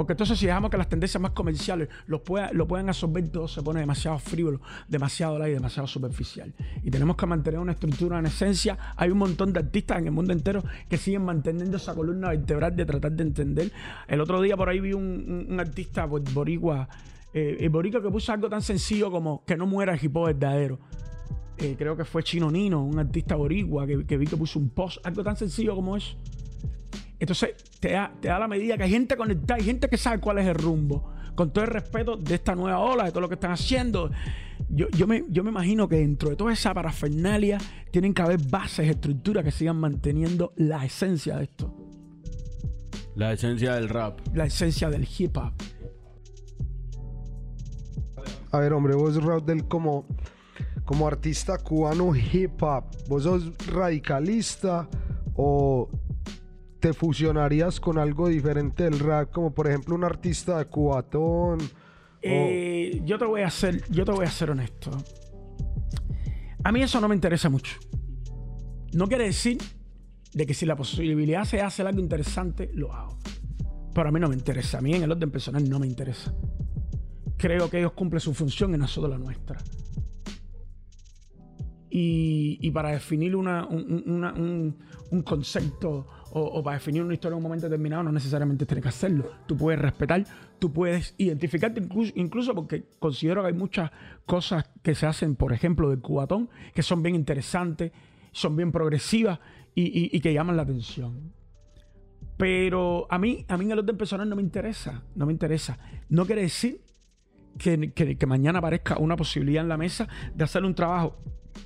[SPEAKER 5] Porque entonces si dejamos que las tendencias más comerciales lo, pueda- lo puedan absorber, todo se pone demasiado frívolo, demasiado light, demasiado superficial. Y tenemos que mantener una estructura en esencia. Hay un montón de artistas en el mundo entero que siguen manteniendo esa columna vertebral de tratar de entender. El otro día por ahí vi un, artista bo- boricua, eh, que puso algo tan sencillo como que no muera el hip hop verdadero. Eh, creo que fue Chino Nino, un artista boricua, que, que vi que puso un post, algo tan sencillo como eso. Entonces, te da, te da la medida que hay gente conectada, hay gente que sabe cuál es el rumbo. Con todo el respeto de esta nueva ola, de todo lo que están haciendo. Yo, yo, me, yo me imagino que dentro de toda esa parafernalia tienen que haber bases, estructuras que sigan manteniendo la esencia de esto.
[SPEAKER 4] La esencia del rap.
[SPEAKER 5] La esencia del hip hop.
[SPEAKER 2] A ver, hombre, vos, Raudel, como, como artista cubano hip hop, ¿vos sos radicalista o te fusionarías con algo diferente del rap? Como por ejemplo un artista de cubatón.
[SPEAKER 5] Eh, yo te voy a ser, yo te voy a ser honesto. A mí eso no me interesa mucho. No quiere decir de que si la posibilidad se hace algo interesante, lo hago. Pero a mí no me interesa. A mí en el orden personal no me interesa. creo que ellos cumplen su función y nosotros la nuestra. Y, para definir una- un, un- una- un- un concepto o, para definir una historia en un momento determinado no necesariamente tienes que hacerlo. Tú puedes respetar, tú puedes identificarte incluso, porque considero que hay muchas cosas que se hacen, por ejemplo, del cubatón, que son bien interesantes, son bien progresivas y, que llaman la atención. Pero a mí, a mí en el orden personal no me interesa, no me interesa. No quiere decir que- que mañana aparezca una posibilidad en la mesa de hacer un trabajo,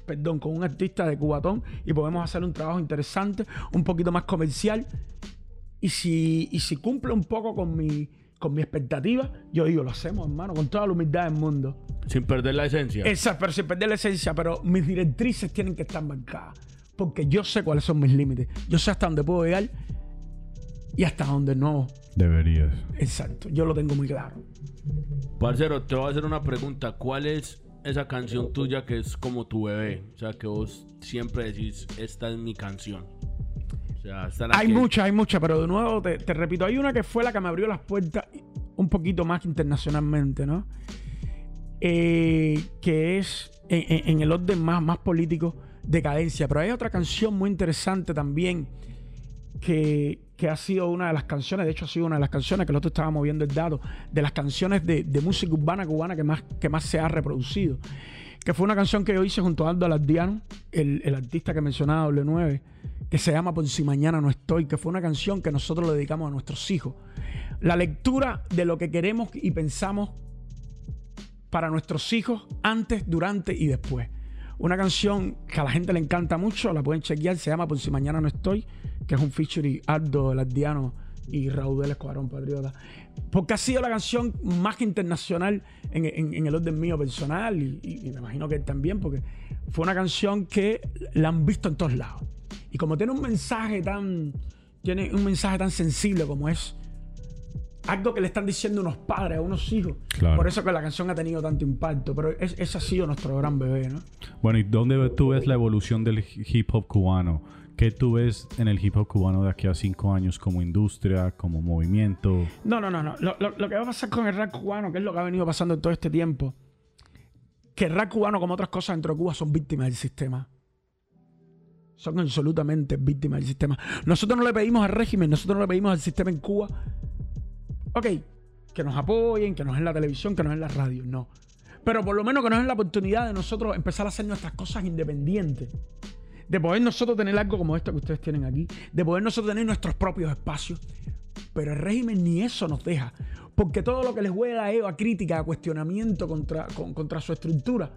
[SPEAKER 5] perdón, con un artista de cubatón y podemos hacer un trabajo interesante, un poquito más comercial. Y si, y si cumple un poco con mi, con mi expectativa, yo digo, lo hacemos, hermano, con toda la humildad del mundo.
[SPEAKER 4] Sin perder la esencia.
[SPEAKER 5] Esa, pero sin perder la esencia, pero mis directrices tienen que estar marcadas. Porque yo sé cuáles son mis límites. Yo sé hasta dónde puedo llegar y hasta dónde no.
[SPEAKER 3] Deberías.
[SPEAKER 5] Exacto, yo lo tengo muy claro.
[SPEAKER 4] Parcero, te voy a hacer una pregunta. ¿Cuál es esa canción tuya que es como tu bebé? O sea, que vos siempre decís, esta es mi canción. O sea, esta es la
[SPEAKER 5] Hay
[SPEAKER 4] que-
[SPEAKER 5] muchas, hay muchas, pero de nuevo te, te repito, hay una que fue la que me abrió las puertas un poquito más internacionalmente, ¿no? Eh, que es en, en- en el orden más, más político, Decadencia. Pero hay otra canción muy interesante también que, que ha sido una de las canciones, de hecho ha sido una de las canciones que el otro estábamos viendo el dato, de las canciones de, de música urbana cubana que más, que más se ha reproducido. Que fue una canción que yo hice junto a Aldo Alardiano, el, el artista que mencionaba W9, que se llama Por si mañana no estoy, que fue una canción que nosotros le dedicamos a nuestros hijos. La lectura de lo que queremos y pensamos para nuestros hijos antes, durante y después. Una canción que a la gente le encanta mucho, la pueden chequear, se llama Por si mañana no estoy, que es un feature Aldo Lardiano y Raúl del Escuadrón Patriota. Porque ha sido la canción más internacional en, en- en el orden mío personal y, y- y me imagino que él también, porque fue una canción que la han visto en todos lados. Y como tiene un mensaje tan, tiene un mensaje tan sensible como es algo que le están diciendo unos padres a unos hijos.
[SPEAKER 3] Claro.
[SPEAKER 5] Por eso que la canción ha tenido tanto impacto. Pero es- ese ha sido nuestro gran bebé, ¿no?
[SPEAKER 3] Bueno, ¿y dónde tú ves la evolución del hip hop cubano? ¿Qué tú ves en el hip hop cubano de aquí a cinco años como industria, como movimiento?
[SPEAKER 5] No, no, no, no. Lo, lo- lo que va a pasar con el rap cubano, que es lo que ha venido pasando en todo este tiempo, que el rap cubano, como otras cosas dentro de Cuba, son víctimas del sistema. Son absolutamente víctimas del sistema. Nosotros no le pedimos al régimen, nosotros no le pedimos al sistema en Cuba, ok, que nos apoyen, que nos den la televisión, que nos den la radio, no. Pero por lo menos que nos den la oportunidad de nosotros empezar a hacer nuestras cosas independientes. De poder nosotros tener algo como esto que ustedes tienen aquí. De poder nosotros tener nuestros propios espacios. Pero el régimen ni eso nos deja. Porque todo lo que les huela a ellos a crítica, a cuestionamiento contra, con- contra su estructura,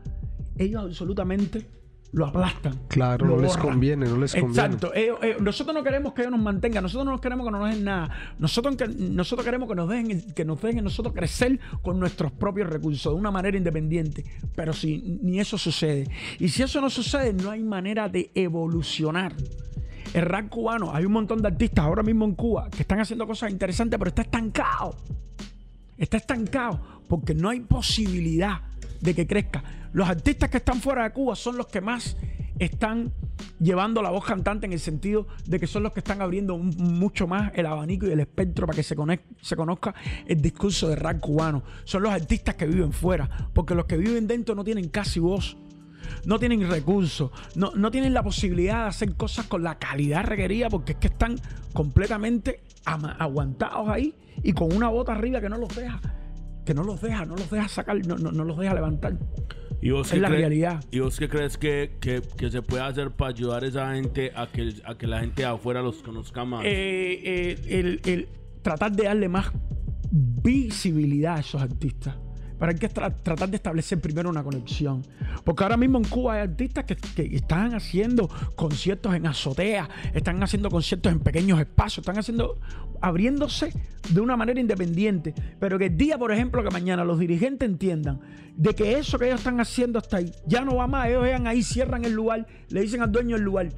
[SPEAKER 5] ellos absolutamente lo aplastan.
[SPEAKER 2] Claro,
[SPEAKER 5] lo
[SPEAKER 2] no les conviene, no les conviene.
[SPEAKER 5] Exacto. Ellos- ellos- nosotros no queremos que ellos nos mantengan, nosotros no queremos que no nos den nada. Nosotros, que- nosotros queremos que nos dejen, que nos dejen nosotros crecer con nuestros propios recursos, de una manera independiente. Pero si ni eso sucede. Y si eso no sucede, no hay manera de evolucionar. El rap cubano, hay un montón de artistas ahora mismo en Cuba que están haciendo cosas interesantes, pero está estancado. Está estancado porque no hay posibilidad de que crezca. Los artistas que están fuera de Cuba son los que más están llevando la voz cantante en el sentido de que son los que están abriendo mucho más el abanico y el espectro para que se, conozca el discurso de rap cubano. Son los artistas que viven fuera, porque los que viven dentro no tienen casi voz. No tienen recursos, no, no tienen la posibilidad de hacer cosas con la calidad requerida porque es que están completamente aguantados ahí y con una bota arriba que no los deja, que no los deja, no los deja sacar, no, no, no los deja levantar.
[SPEAKER 4] ¿Y vos
[SPEAKER 5] Es
[SPEAKER 4] qué
[SPEAKER 5] la
[SPEAKER 4] crees-
[SPEAKER 5] realidad.
[SPEAKER 4] ¿Y vos qué crees que, que- que se puede hacer para ayudar a esa gente a que, a que la gente de afuera los conozca más?
[SPEAKER 5] Eh, eh, el, el tratar de darle más visibilidad a esos artistas. Pero hay que tra- tratar de establecer primero una conexión. Porque ahora mismo en Cuba hay artistas que, que están haciendo conciertos en azoteas, están haciendo conciertos en pequeños espacios, están haciendo, abriéndose de una manera independiente. Pero que el día, por ejemplo, que mañana los dirigentes entiendan de que eso que ellos están haciendo hasta ahí ya no va más. Ellos llegan ahí, cierran el lugar, le dicen al dueño del lugar,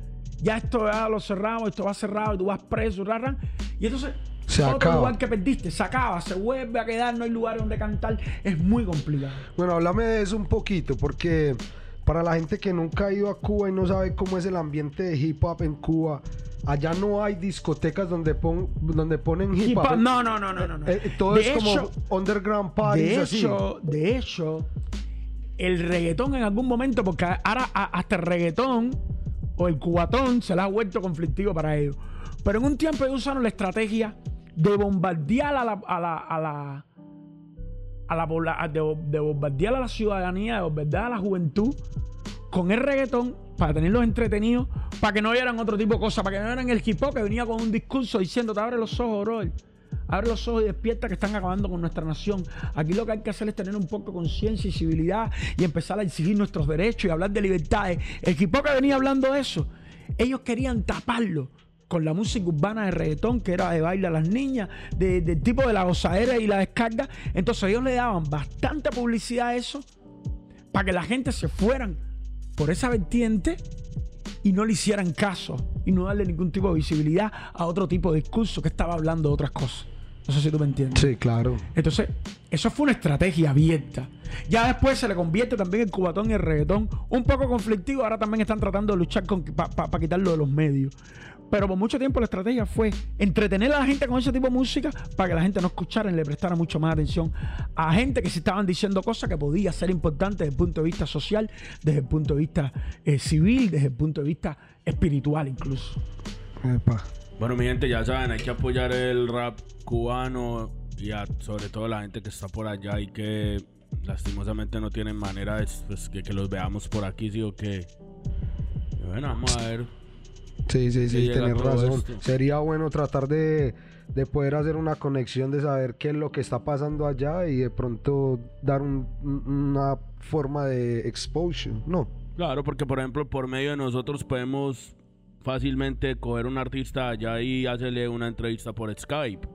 [SPEAKER 5] ya esto ya lo cerramos, esto va cerrado, tú vas preso, rarran. Y entonces
[SPEAKER 2] Se
[SPEAKER 5] otro
[SPEAKER 2] acaba.
[SPEAKER 5] lugar que perdiste, se acaba, se vuelve a quedar, no hay lugar donde cantar. Es muy complicado.
[SPEAKER 2] Bueno, háblame de eso un poquito, porque Para la gente que nunca ha ido a Cuba y no sabe cómo es el ambiente de hip hop en Cuba, allá no hay discotecas donde, pon- donde ponen hip hop.
[SPEAKER 5] no, no, no, no, no.
[SPEAKER 2] Eh, todo
[SPEAKER 5] De
[SPEAKER 2] es como underground parties
[SPEAKER 5] de
[SPEAKER 2] así.
[SPEAKER 5] hecho, de hecho, el reggaetón en algún momento, porque ahora hasta el reggaetón o el cubatón se le ha vuelto conflictivo para ellos. Pero en un tiempo ellos usaron la estrategia de bombardear a la, a la, a la, a la de, de bombardear a la ciudadanía, de bombardear a la juventud con el reggaetón para tenerlos entretenidos, para que no vieran otro tipo de cosas, para que no vieran el hip que venía con un discurso diciendo, te abre los ojos, brother. Abre los ojos y despierta que están acabando con nuestra nación. Aquí lo que hay que hacer es tener un poco de conciencia y civilidad y empezar a exigir nuestros derechos y hablar de libertades. El hip hop que venía hablando de eso, ellos querían taparlo con la música urbana de reggaetón, que era de baile a las niñas, de- del tipo de la gozadera y la descarga. Entonces ellos le daban bastante publicidad a eso para que la gente se fueran por esa vertiente y no le hicieran caso y no darle ningún tipo de visibilidad a otro tipo de discurso que estaba hablando de otras cosas. No sé si tú me entiendes.
[SPEAKER 2] Sí, claro.
[SPEAKER 5] Entonces, eso fue una estrategia abierta. Ya después se le convierte también el cubatón y el reggaetón un poco conflictivo. Ahora también están tratando de luchar para quitarlo de los medios. Pero por mucho tiempo la estrategia fue entretener a la gente con ese tipo de música para que la gente no escuchara y le prestara mucho más atención a gente que se estaban diciendo cosas que podía ser importantes desde el punto de vista social, desde el punto de vista eh, civil, desde el punto de vista espiritual incluso.
[SPEAKER 2] Epa.
[SPEAKER 4] Bueno, mi gente, ya saben, hay que apoyar el rap cubano y a- sobre todo la gente que está por allá y que lastimosamente no tienen manera de pues, que, que los veamos por aquí, sí o qué. Y Bueno, vamos a ver.
[SPEAKER 2] Sí, sí, sí, tenés razón.
[SPEAKER 4] esto.
[SPEAKER 2] Sería bueno tratar de, de poder hacer una conexión, de saber qué es lo que está pasando allá y de pronto dar un- un- una forma de exposure, ¿no?
[SPEAKER 4] Claro, porque por ejemplo, por medio de nosotros podemos fácilmente coger un artista allá y hacerle una entrevista por Skype.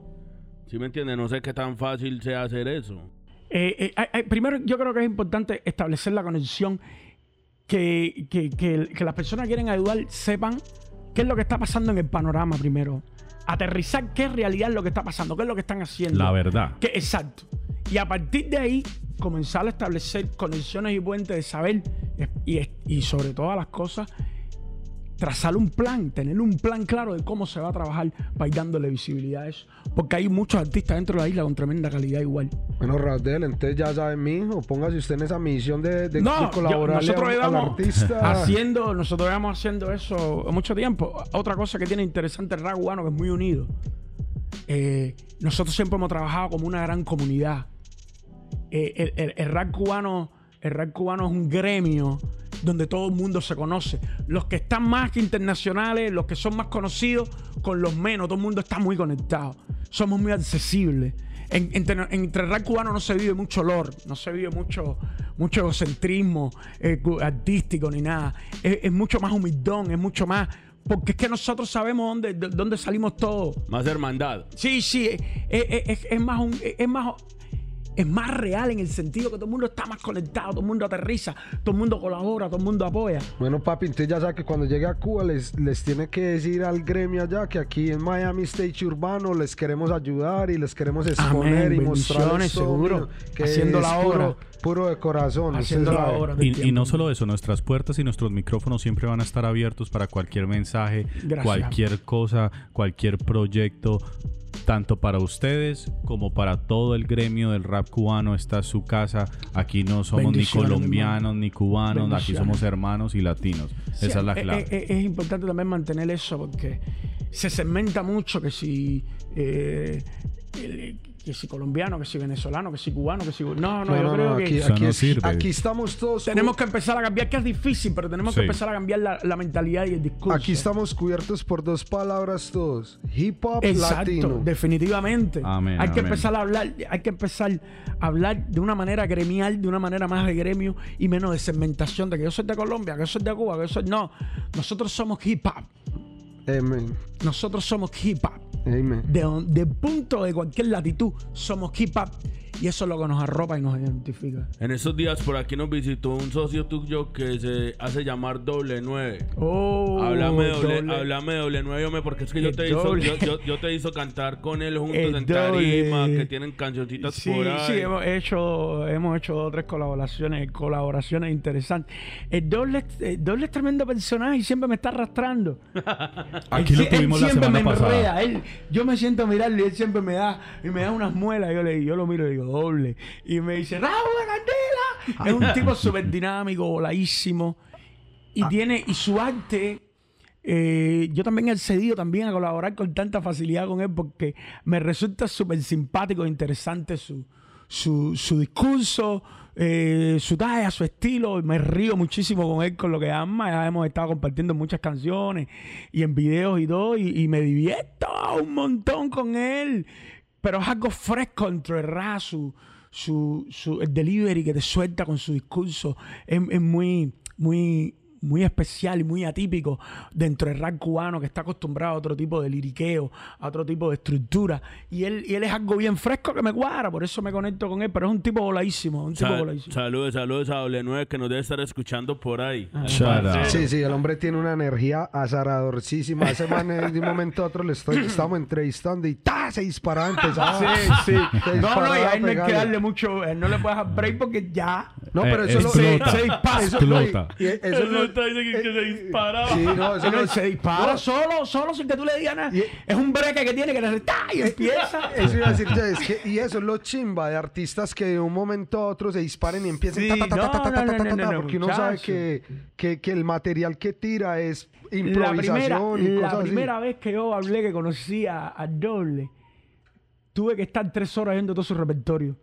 [SPEAKER 4] ¿Sí me entiendes? No sé qué tan fácil sea hacer eso.
[SPEAKER 5] Eh, eh, primero, yo creo que es importante establecer la conexión que, que- que- que las personas que quieren ayudar sepan qué es lo que está pasando en el panorama primero. Aterrizar qué es realidad lo que está pasando, qué es lo que están haciendo.
[SPEAKER 3] La verdad.
[SPEAKER 5] Exacto. Y a partir de ahí, comenzar a establecer conexiones y puentes de saber y, y sobre todas las cosas, trazar un plan, tener un plan claro de cómo se va a trabajar para ir dándole visibilidad a eso. Porque hay muchos artistas dentro de la isla con tremenda calidad igual.
[SPEAKER 2] Bueno, Raudel, entonces ya sabe, mijo, póngase usted en esa misión de, de,
[SPEAKER 5] No,
[SPEAKER 2] de colaborar al artista.
[SPEAKER 5] haciendo, nosotros llevamos haciendo eso mucho tiempo. Otra cosa que tiene interesante el rap cubano que es muy unido. Eh, nosotros siempre hemos trabajado como una gran comunidad. Eh, el, el- el rap cubano, el rap cubano es un gremio donde todo el mundo se conoce. Los que están más que internacionales, los que son más conocidos, con los menos, todo el mundo está muy conectado. Somos muy accesibles. En- entre, entre el rap cubano no se vive mucho olor, no se vive mucho, mucho egocentrismo eh, artístico ni nada. Es, es mucho más humildón, es mucho más. Porque es que nosotros sabemos dónde, de- dónde salimos todos.
[SPEAKER 4] Más hermandad.
[SPEAKER 5] Sí, sí, es, es- es- es más un- es más es más real en el sentido que todo el mundo está más conectado, todo el mundo aterriza, todo el mundo colabora, todo el mundo apoya.
[SPEAKER 2] Bueno, papi, entonces ya sabe que cuando llegue a Cuba les, les tiene que decir al gremio allá que aquí en Miami Stage Urbano les queremos ayudar y les queremos exponer y
[SPEAKER 5] bendiciones,
[SPEAKER 2] mostrarles todo,
[SPEAKER 5] seguro.
[SPEAKER 2] que
[SPEAKER 5] Haciendo la obra.
[SPEAKER 2] Puro de corazón.
[SPEAKER 5] Haciendo la obra.
[SPEAKER 3] Y, no solo eso, nuestras puertas y nuestros micrófonos siempre van a estar abiertos para cualquier mensaje,
[SPEAKER 5] Gracias.
[SPEAKER 3] cualquier cosa, cualquier proyecto, tanto para ustedes como para todo el gremio del rap cubano. Esta es su casa. Aquí no somos ni colombianos ni cubanos, aquí somos hermanos y latinos.
[SPEAKER 5] Sí,
[SPEAKER 3] Esa es la
[SPEAKER 5] eh,
[SPEAKER 3] clave.
[SPEAKER 5] eh, Es, importante también mantener eso porque se segmenta mucho que si eh, el- que si colombiano, que si venezolano, que si cubano, que si no, no,
[SPEAKER 2] No,
[SPEAKER 5] yo
[SPEAKER 2] no,
[SPEAKER 5] creo
[SPEAKER 2] no,
[SPEAKER 5] que
[SPEAKER 2] aquí, aquí
[SPEAKER 3] no
[SPEAKER 2] es-
[SPEAKER 3] sirve.
[SPEAKER 2] aquí estamos todos.
[SPEAKER 5] tenemos que empezar a cambiar, que es difícil, pero tenemos
[SPEAKER 3] Sí.
[SPEAKER 5] que empezar a cambiar la, la mentalidad y el discurso.
[SPEAKER 2] Aquí estamos cubiertos por dos palabras todos: hip hop
[SPEAKER 5] Exacto,
[SPEAKER 2] latino.
[SPEAKER 5] definitivamente.
[SPEAKER 3] Amén,
[SPEAKER 5] hay que empezar a hablar, hay que empezar a hablar de una manera gremial, de una manera más de gremio y menos de segmentación de que yo soy de Colombia, que yo soy de Cuba, que yo soy. No, nosotros somos hip hop. Nosotros somos hip hop.
[SPEAKER 2] Amen.
[SPEAKER 5] De, de punto de cualquier latitud, somos hip hop. Y eso es lo que nos arropa y nos identifica.
[SPEAKER 4] En esos días por aquí nos visitó un socio tuyo que se hace llamar Doble 9.
[SPEAKER 5] Oh,
[SPEAKER 4] háblame de doble,
[SPEAKER 5] doble.
[SPEAKER 4] háblame doble 9, hombre, porque es que yo
[SPEAKER 5] El
[SPEAKER 4] te, hizo, yo, yo- yo te hizo cantar con él juntos
[SPEAKER 5] El
[SPEAKER 4] en tarima, que tienen cancioncitas
[SPEAKER 5] Sí,
[SPEAKER 4] por ahí.
[SPEAKER 5] sí, hemos hecho, hemos hecho dos o tres colaboraciones, colaboraciones interesantes. El doble, el doble es tremendo personaje y siempre me está arrastrando.
[SPEAKER 3] Aquí
[SPEAKER 5] Él
[SPEAKER 3] lo
[SPEAKER 5] sie- él
[SPEAKER 3] tuvimos la
[SPEAKER 5] siempre
[SPEAKER 3] semana
[SPEAKER 5] me
[SPEAKER 3] pasada.
[SPEAKER 5] enreda, él- yo me siento a mirarle y él siempre me da, y me da unas muelas. Yo, le, yo lo miro y digo, doble. Y me dice, ¡Raúl Candela! Es un tipo súper dinámico, voladísimo. Y
[SPEAKER 3] Ah.
[SPEAKER 5] tiene, y su arte. eh, yo también he accedido también a colaborar con tanta facilidad con él porque me resulta súper simpático e interesante su, su, su discurso, eh, su talla, su estilo. Me río muchísimo con él, con lo que ama. Ya hemos estado compartiendo muchas canciones y en videos y todo. Y, y me divierto un montón con él. Pero es algo fresco entre su, su, su- el delivery que te suelta con su discurso. Es, es muy, muy, muy especial y muy atípico dentro del rap cubano que está acostumbrado a otro tipo de liriqueo, a otro tipo de estructura. Y él, y él es algo bien fresco que me cuadra, por eso me conecto con él. Pero es un tipo voladísimo, un tipo voladísimo.
[SPEAKER 4] saludos, saludos a Doble 9 que nos debe estar escuchando por ahí.
[SPEAKER 5] Ah.
[SPEAKER 2] Sí, sí, el hombre tiene una energía azaradorcísima. Ese man de un momento a otro le estoy, estamos entrevistando y ¡ta! se disparaba, empezaba.
[SPEAKER 5] Sí, sí.
[SPEAKER 2] Se
[SPEAKER 5] No, no, y
[SPEAKER 2] disparaba
[SPEAKER 5] a él no hay que darle mucho, no le puedes dar break porque ya.
[SPEAKER 2] No, pero eso lo se- se dispara, eso no, y- y Eso no-
[SPEAKER 4] está diciendo que, que se disparaba.
[SPEAKER 2] Sí, no, eso
[SPEAKER 5] Él
[SPEAKER 2] no-
[SPEAKER 5] se dispara
[SPEAKER 2] no,
[SPEAKER 5] solo, solo sin que tú le digas nada.
[SPEAKER 2] Y-
[SPEAKER 5] es un break que tiene que le ¡ta! y empieza.
[SPEAKER 2] Eso iba a decir yo, es que, y eso es lo chimba de artistas que de un momento a otro se disparen y empiecen
[SPEAKER 5] Sí,
[SPEAKER 2] ta, ta, ta, ta, ta,
[SPEAKER 5] no,
[SPEAKER 2] ta,
[SPEAKER 5] no,
[SPEAKER 2] ta,
[SPEAKER 5] no,
[SPEAKER 2] ta,
[SPEAKER 5] no,
[SPEAKER 2] ta,
[SPEAKER 5] no,
[SPEAKER 2] porque uno sabe que, que, que el material que tira es
[SPEAKER 5] La primera,
[SPEAKER 2] improvisación y
[SPEAKER 5] la
[SPEAKER 2] cosas así.
[SPEAKER 5] primera vez que yo hablé, que conocí a, a doble, tuve que estar tres horas viendo todo su repertorio.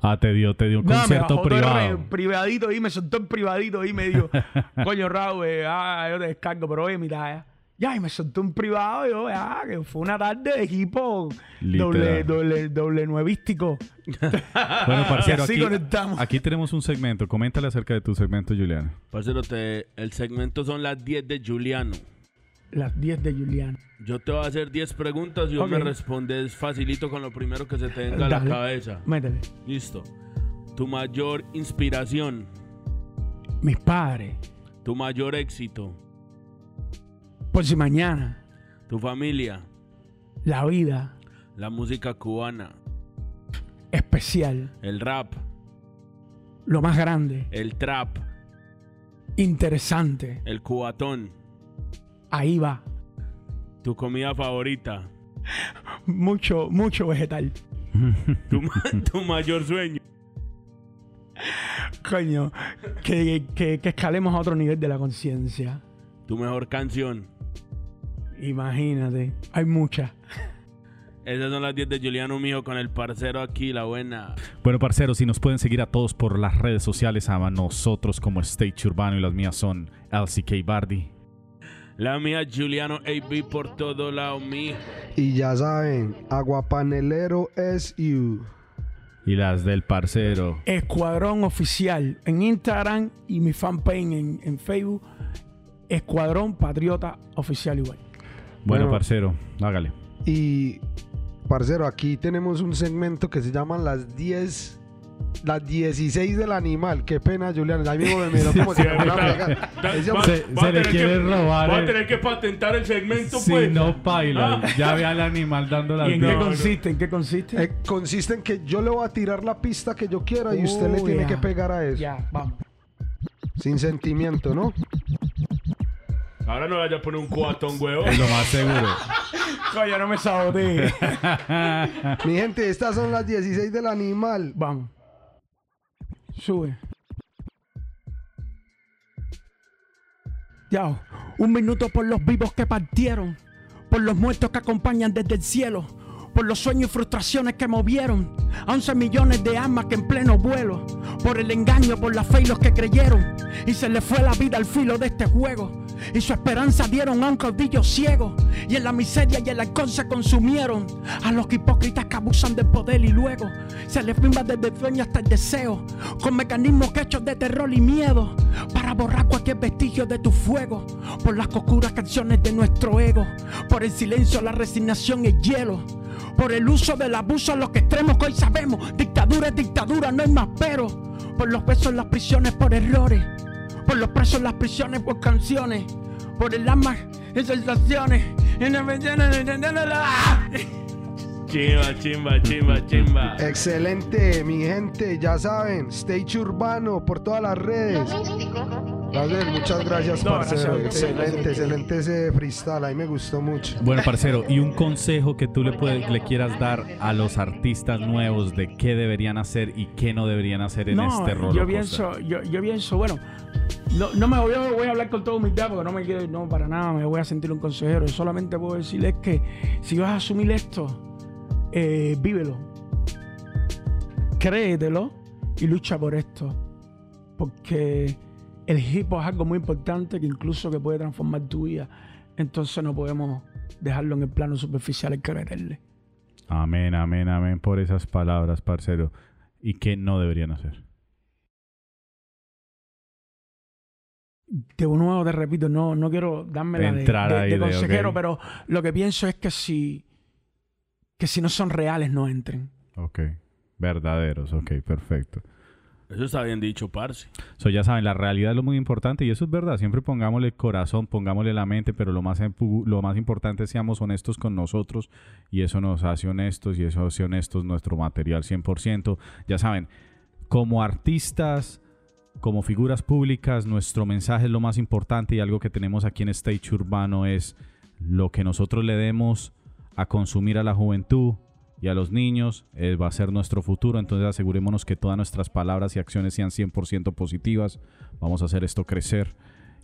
[SPEAKER 3] Ah, te dio, te dio un
[SPEAKER 5] No,
[SPEAKER 3] concierto privado.
[SPEAKER 5] re- privadito y me soltó en privadito y me dijo, coño Raúl, eh, ah, yo te descargo, pero oye, mira, ya. Ya, y me soltó un privado y yo, ya, que fue una tarde de equipo doble,
[SPEAKER 3] Literal.
[SPEAKER 5] doble, doble nuevístico.
[SPEAKER 3] Bueno, parcero, aquí,
[SPEAKER 5] conectamos.
[SPEAKER 3] aquí tenemos un segmento. Coméntale acerca de tu segmento, Julián.
[SPEAKER 4] Parcero, te- el segmento son las 10 de Juliano.
[SPEAKER 5] Las 10 de Julián.
[SPEAKER 4] Yo te voy a hacer 10 preguntas y vos me respondes facilito con lo primero que se te venga a la cabeza.
[SPEAKER 5] Métele.
[SPEAKER 4] Listo. Tu mayor inspiración,
[SPEAKER 5] Mis padres,
[SPEAKER 4] tu mayor éxito,
[SPEAKER 5] por si mañana,
[SPEAKER 4] tu familia,
[SPEAKER 5] la vida.
[SPEAKER 4] La música cubana,
[SPEAKER 5] especial,
[SPEAKER 4] el rap,
[SPEAKER 5] lo más grande,
[SPEAKER 4] el trap,
[SPEAKER 5] interesante,
[SPEAKER 4] el cubatón,
[SPEAKER 5] ahí va.
[SPEAKER 4] tu comida favorita,
[SPEAKER 5] Mucho, mucho vegetal.
[SPEAKER 4] tu, ma- tu mayor sueño,
[SPEAKER 5] Coño, que, que, que escalemos a otro nivel de la conciencia.
[SPEAKER 4] tu mejor canción.
[SPEAKER 5] Imagínate, hay muchas.
[SPEAKER 4] Esas son las 10 de Juliano Mijo con el parcero aquí, la buena.
[SPEAKER 3] Bueno, parceros, si nos pueden seguir a todos por las redes sociales, a nosotros como Stage Urbano y las mías son LCK Bardi.
[SPEAKER 4] La mía, Juliano AB por todo lado, mi.
[SPEAKER 2] Y ya saben, Aguapanelero es you.
[SPEAKER 3] Y las del parcero.
[SPEAKER 5] Escuadrón Oficial en Instagram y mi fanpage en, en Facebook. Escuadrón Patriota Oficial igual.
[SPEAKER 3] Bueno,
[SPEAKER 2] Bueno.
[SPEAKER 3] parcero, hágale.
[SPEAKER 2] Y, parcero, aquí tenemos un segmento que se llama las 10, las 16 del animal. Qué pena, Julián. Ahí mismo me miró como si me fuera a pegar.
[SPEAKER 3] Se- le
[SPEAKER 4] tener
[SPEAKER 3] quiere
[SPEAKER 4] que-
[SPEAKER 3] robar
[SPEAKER 4] Va a
[SPEAKER 3] el-
[SPEAKER 4] tener que patentar el segmento,
[SPEAKER 3] Si
[SPEAKER 4] pues.
[SPEAKER 3] no baila,
[SPEAKER 4] Ah.
[SPEAKER 3] ya ve al animal dando las
[SPEAKER 5] ¿Y en qué consiste? ¿En qué consiste?
[SPEAKER 2] eh, consiste en que yo le voy a tirar la pista que yo quiera y usted le
[SPEAKER 5] Oh,
[SPEAKER 2] tiene
[SPEAKER 5] ya.
[SPEAKER 2] que pegar a eso.
[SPEAKER 5] Ya, vamos.
[SPEAKER 2] Sin sentimiento, ¿no?
[SPEAKER 4] Ahora no vaya a poner un cuatón, huevo.
[SPEAKER 3] Es lo más seguro.
[SPEAKER 5] Coño, no me saboteé.
[SPEAKER 2] Mi gente, estas son las 16 del animal.
[SPEAKER 5] vamos. Sube. Un minuto por los vivos que partieron, por los muertos que acompañan desde el cielo, por los sueños y frustraciones que movieron a 11 millones de almas que en pleno vuelo, por el engaño, por la fe y los que creyeron, y se les fue la vida al filo de este juego, y su esperanza dieron a un caudillo ciego, y en la miseria y el alcohol se consumieron a los hipócritas que abusan del poder y luego se les firma desde el sueño hasta el deseo, con mecanismos hechos de terror y miedo, para borrar cualquier vestigio de tu fuego, por las oscuras canciones de nuestro ego, por el silencio, la resignación y el hielo, Por el uso del abuso a los extremos que hoy sabemos. Dictadura es dictadura, no hay más pero. Por los besos las prisiones por errores. Por los presos las prisiones por canciones. Por el alma mañana,
[SPEAKER 4] Chimba, chimba, chimba, chimba.
[SPEAKER 2] Excelente, mi gente, ya saben, Stage Urbano por todas las redes. Gabriel, muchas gracias,
[SPEAKER 5] No,
[SPEAKER 2] parcero.
[SPEAKER 5] gracias a usted,
[SPEAKER 2] excelente, excelente ese freestyle, ahí me gustó mucho.
[SPEAKER 3] Bueno, parcero, y un consejo que tú le, puedes, le quieras dar a los artistas nuevos de qué deberían hacer y qué no deberían hacer en
[SPEAKER 5] no,
[SPEAKER 3] este rol.
[SPEAKER 5] yo pienso, yo, yo pienso, bueno, no, no me voy, a- hablar con toda humildad porque no me quiero, no, para nada me voy a sentir un consejero. Yo solamente puedo decirles que si vas a asumir esto, eh, vívelo, créetelo y lucha por esto. Porque el hip hop es algo muy importante que incluso que puede transformar tu vida. Entonces no podemos dejarlo en el plano superficial y creerle.
[SPEAKER 3] Amén, amén, amén por esas palabras, parcero. ¿Y qué no deberían hacer?
[SPEAKER 5] De nuevo te repito, no, no quiero darme la de,
[SPEAKER 3] Entrar
[SPEAKER 5] de-
[SPEAKER 3] ahí
[SPEAKER 5] de
[SPEAKER 3] de,
[SPEAKER 5] consejero, pero lo que pienso es que si que si no son reales no entren.
[SPEAKER 3] Ok, verdaderos, ok, perfecto.
[SPEAKER 4] Eso está bien dicho, parce.
[SPEAKER 3] So, ya saben, la realidad es lo muy importante y eso es verdad. Siempre pongámosle el corazón, pongámosle la mente, pero lo más, empu- lo más importante es seamos honestos con nosotros y eso nos hace honestos y eso hace honestos nuestro material 100%. Ya saben, como artistas, como figuras públicas, nuestro mensaje es lo más importante y algo que tenemos aquí en Stage Urbano es lo que nosotros le demos a consumir a la juventud y a los niños eh, va a ser nuestro futuro. Entonces asegurémonos que todas nuestras palabras y acciones sean 100% positivas. Vamos a hacer esto crecer.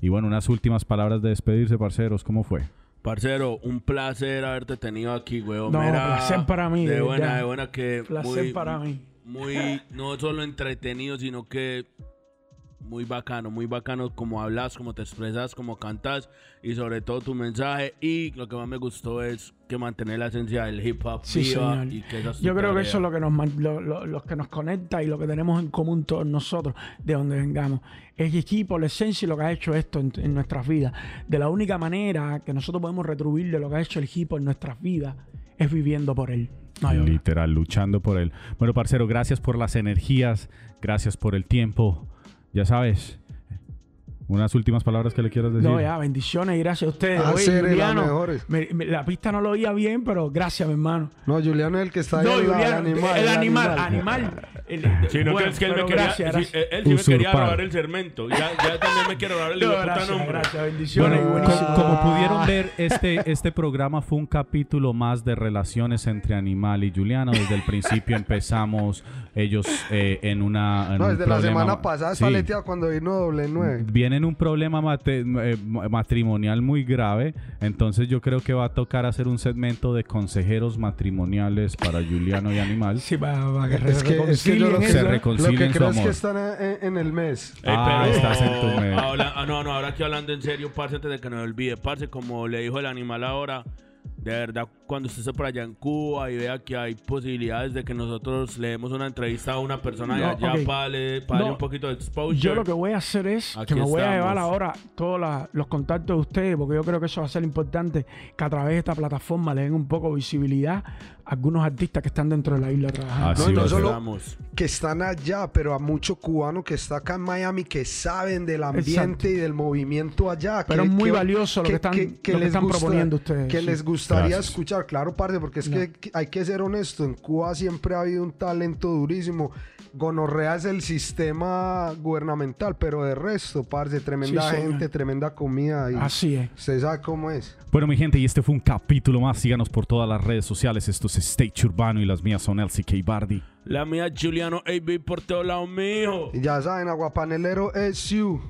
[SPEAKER 3] Y bueno, unas últimas palabras de despedirse, parceros. ¿Cómo fue?
[SPEAKER 4] Parcero, un placer haberte tenido aquí, weón.
[SPEAKER 5] No,
[SPEAKER 4] Mira,
[SPEAKER 5] placer para mí,
[SPEAKER 4] De buena, de buena que.
[SPEAKER 5] Placer
[SPEAKER 4] muy,
[SPEAKER 5] para mí.
[SPEAKER 4] Muy, no solo entretenido, sino que muy bacano, muy bacano como hablas, como te expresas, como cantas y sobre todo tu mensaje. Y lo que más me gustó es que mantener la esencia del hip hop
[SPEAKER 5] Sí,
[SPEAKER 4] viva
[SPEAKER 5] señor.
[SPEAKER 4] y que esa es
[SPEAKER 5] Yo creo que
[SPEAKER 4] tarea.
[SPEAKER 5] eso es lo que nos man- lo, lo- lo que nos conecta y lo que tenemos en común todos nosotros, de donde vengamos. Es equipo, la esencia y lo que ha hecho esto en, en nuestras vidas. De la única manera que nosotros podemos retribuir de lo que ha hecho el hip hop en nuestras vidas es viviendo por él.
[SPEAKER 3] Literal, luchando por él. Bueno, parcero, gracias por las energías. Gracias por el tiempo. Ya sabes. Unas últimas palabras que le quieras decir.
[SPEAKER 5] No, ya, bendiciones y gracias a ustedes.
[SPEAKER 2] Ah,
[SPEAKER 5] Oye,
[SPEAKER 2] ser
[SPEAKER 5] Juliano,
[SPEAKER 2] mejores.
[SPEAKER 5] me- me- la pista no lo oía bien, pero gracias, mi hermano.
[SPEAKER 2] No, Juliano es el que está ahí.
[SPEAKER 5] No,
[SPEAKER 2] al lado,
[SPEAKER 5] Juliano, el animal, animal. El-
[SPEAKER 4] Sino
[SPEAKER 5] bueno,
[SPEAKER 4] que es que él me quería,
[SPEAKER 5] gracias,
[SPEAKER 4] él, él sí me quería robar el segmento. Ya, ya también me quiere robar el
[SPEAKER 5] No,
[SPEAKER 4] de
[SPEAKER 5] gracias,
[SPEAKER 4] nombre.
[SPEAKER 5] gracias, bendiciones y
[SPEAKER 3] Bueno,
[SPEAKER 5] buenísimo.
[SPEAKER 3] co- como pudieron ver, este, este programa fue un capítulo más de relaciones entre Animal y Juliano. Desde el principio empezamos ellos eh, en una. en
[SPEAKER 2] No,
[SPEAKER 3] un
[SPEAKER 2] desde la
[SPEAKER 3] problema-
[SPEAKER 2] semana pasada
[SPEAKER 3] Sí.
[SPEAKER 2] cuando vino doble nueve.
[SPEAKER 3] Viene en un problema mate- eh, ma- matrimonial muy grave, entonces yo creo que va a tocar hacer un segmento de consejeros matrimoniales para Juliano y Animal.
[SPEAKER 5] Sí, para, para que
[SPEAKER 2] Es que, es que yo lo
[SPEAKER 5] reconcilien
[SPEAKER 2] que,
[SPEAKER 3] Se
[SPEAKER 5] eso.
[SPEAKER 2] lo
[SPEAKER 3] reconcilien
[SPEAKER 2] que
[SPEAKER 3] su
[SPEAKER 2] creo es
[SPEAKER 3] amor.
[SPEAKER 2] que están en, en el mes.
[SPEAKER 4] Ey,
[SPEAKER 3] Ah,
[SPEAKER 4] pero
[SPEAKER 3] estás en tu medio.
[SPEAKER 4] habla- ah, no, no, ahora aquí hablando en serio, parce, antes de que nos olvide, parce, como le dijo el animal ahora, de verdad, cuando usted esté por allá en Cuba y vea que hay posibilidades de que nosotros le demos una entrevista a una persona de
[SPEAKER 5] No,
[SPEAKER 4] allá para darle un poquito de exposure.
[SPEAKER 5] Yo lo que voy a hacer es
[SPEAKER 4] Aquí
[SPEAKER 5] que me voy a llevar ahora todos la- los contactos de ustedes, porque yo creo que eso va a ser importante, que a través de esta plataforma le den un poco de visibilidad algunos artistas que están dentro de la isla trabajando.
[SPEAKER 3] Así
[SPEAKER 2] No, no solo- que están allá, pero a mucho cubano que está acá en Miami que saben del ambiente
[SPEAKER 5] Exacto.
[SPEAKER 2] y del movimiento allá.
[SPEAKER 5] Pero
[SPEAKER 2] que-
[SPEAKER 5] es muy
[SPEAKER 2] que-
[SPEAKER 5] valioso lo que están- lo que
[SPEAKER 2] les
[SPEAKER 5] están proponiendo ustedes,
[SPEAKER 2] Que
[SPEAKER 5] sí.
[SPEAKER 2] les gustaría
[SPEAKER 3] Gracias.
[SPEAKER 2] escuchar, claro, parte, porque es
[SPEAKER 5] No.
[SPEAKER 2] que que hay que ser honesto. En Cuba siempre ha habido un talento durísimo. Gonorrea es el sistema gubernamental, pero de resto, parce, tremenda
[SPEAKER 5] Sí,
[SPEAKER 2] gente, tremenda comida. Y
[SPEAKER 5] Así es.
[SPEAKER 2] Usted sabe cómo es.
[SPEAKER 3] Bueno, mi gente, y este fue un capítulo más. Síganos por todas las redes sociales. Esto es Stage Urbano y las mías son LCK Bardi.
[SPEAKER 4] La mía Juliano AB por todos lados.
[SPEAKER 2] Y ya saben, Aguapanelero you.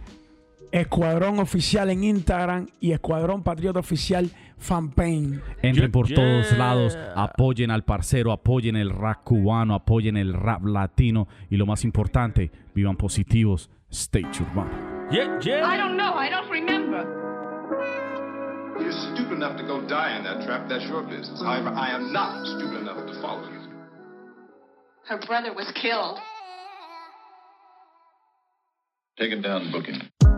[SPEAKER 5] Escuadrón Oficial en Instagram y Escuadrón Patriota Oficial Fanpage.
[SPEAKER 3] Entren
[SPEAKER 4] Yeah,
[SPEAKER 3] por todos lados, apoyen al parcero, apoyen el rap cubano, apoyen el rap latino y lo más importante, vivan positivos. Stage Urbano.
[SPEAKER 4] Yeah, yeah.
[SPEAKER 6] I don't know. I don't remember.
[SPEAKER 7] You're stupid enough to go die in that trap. That's your business. However, I am not stupid enough to follow you.
[SPEAKER 6] Her brother was killed.
[SPEAKER 7] Take it down, book him.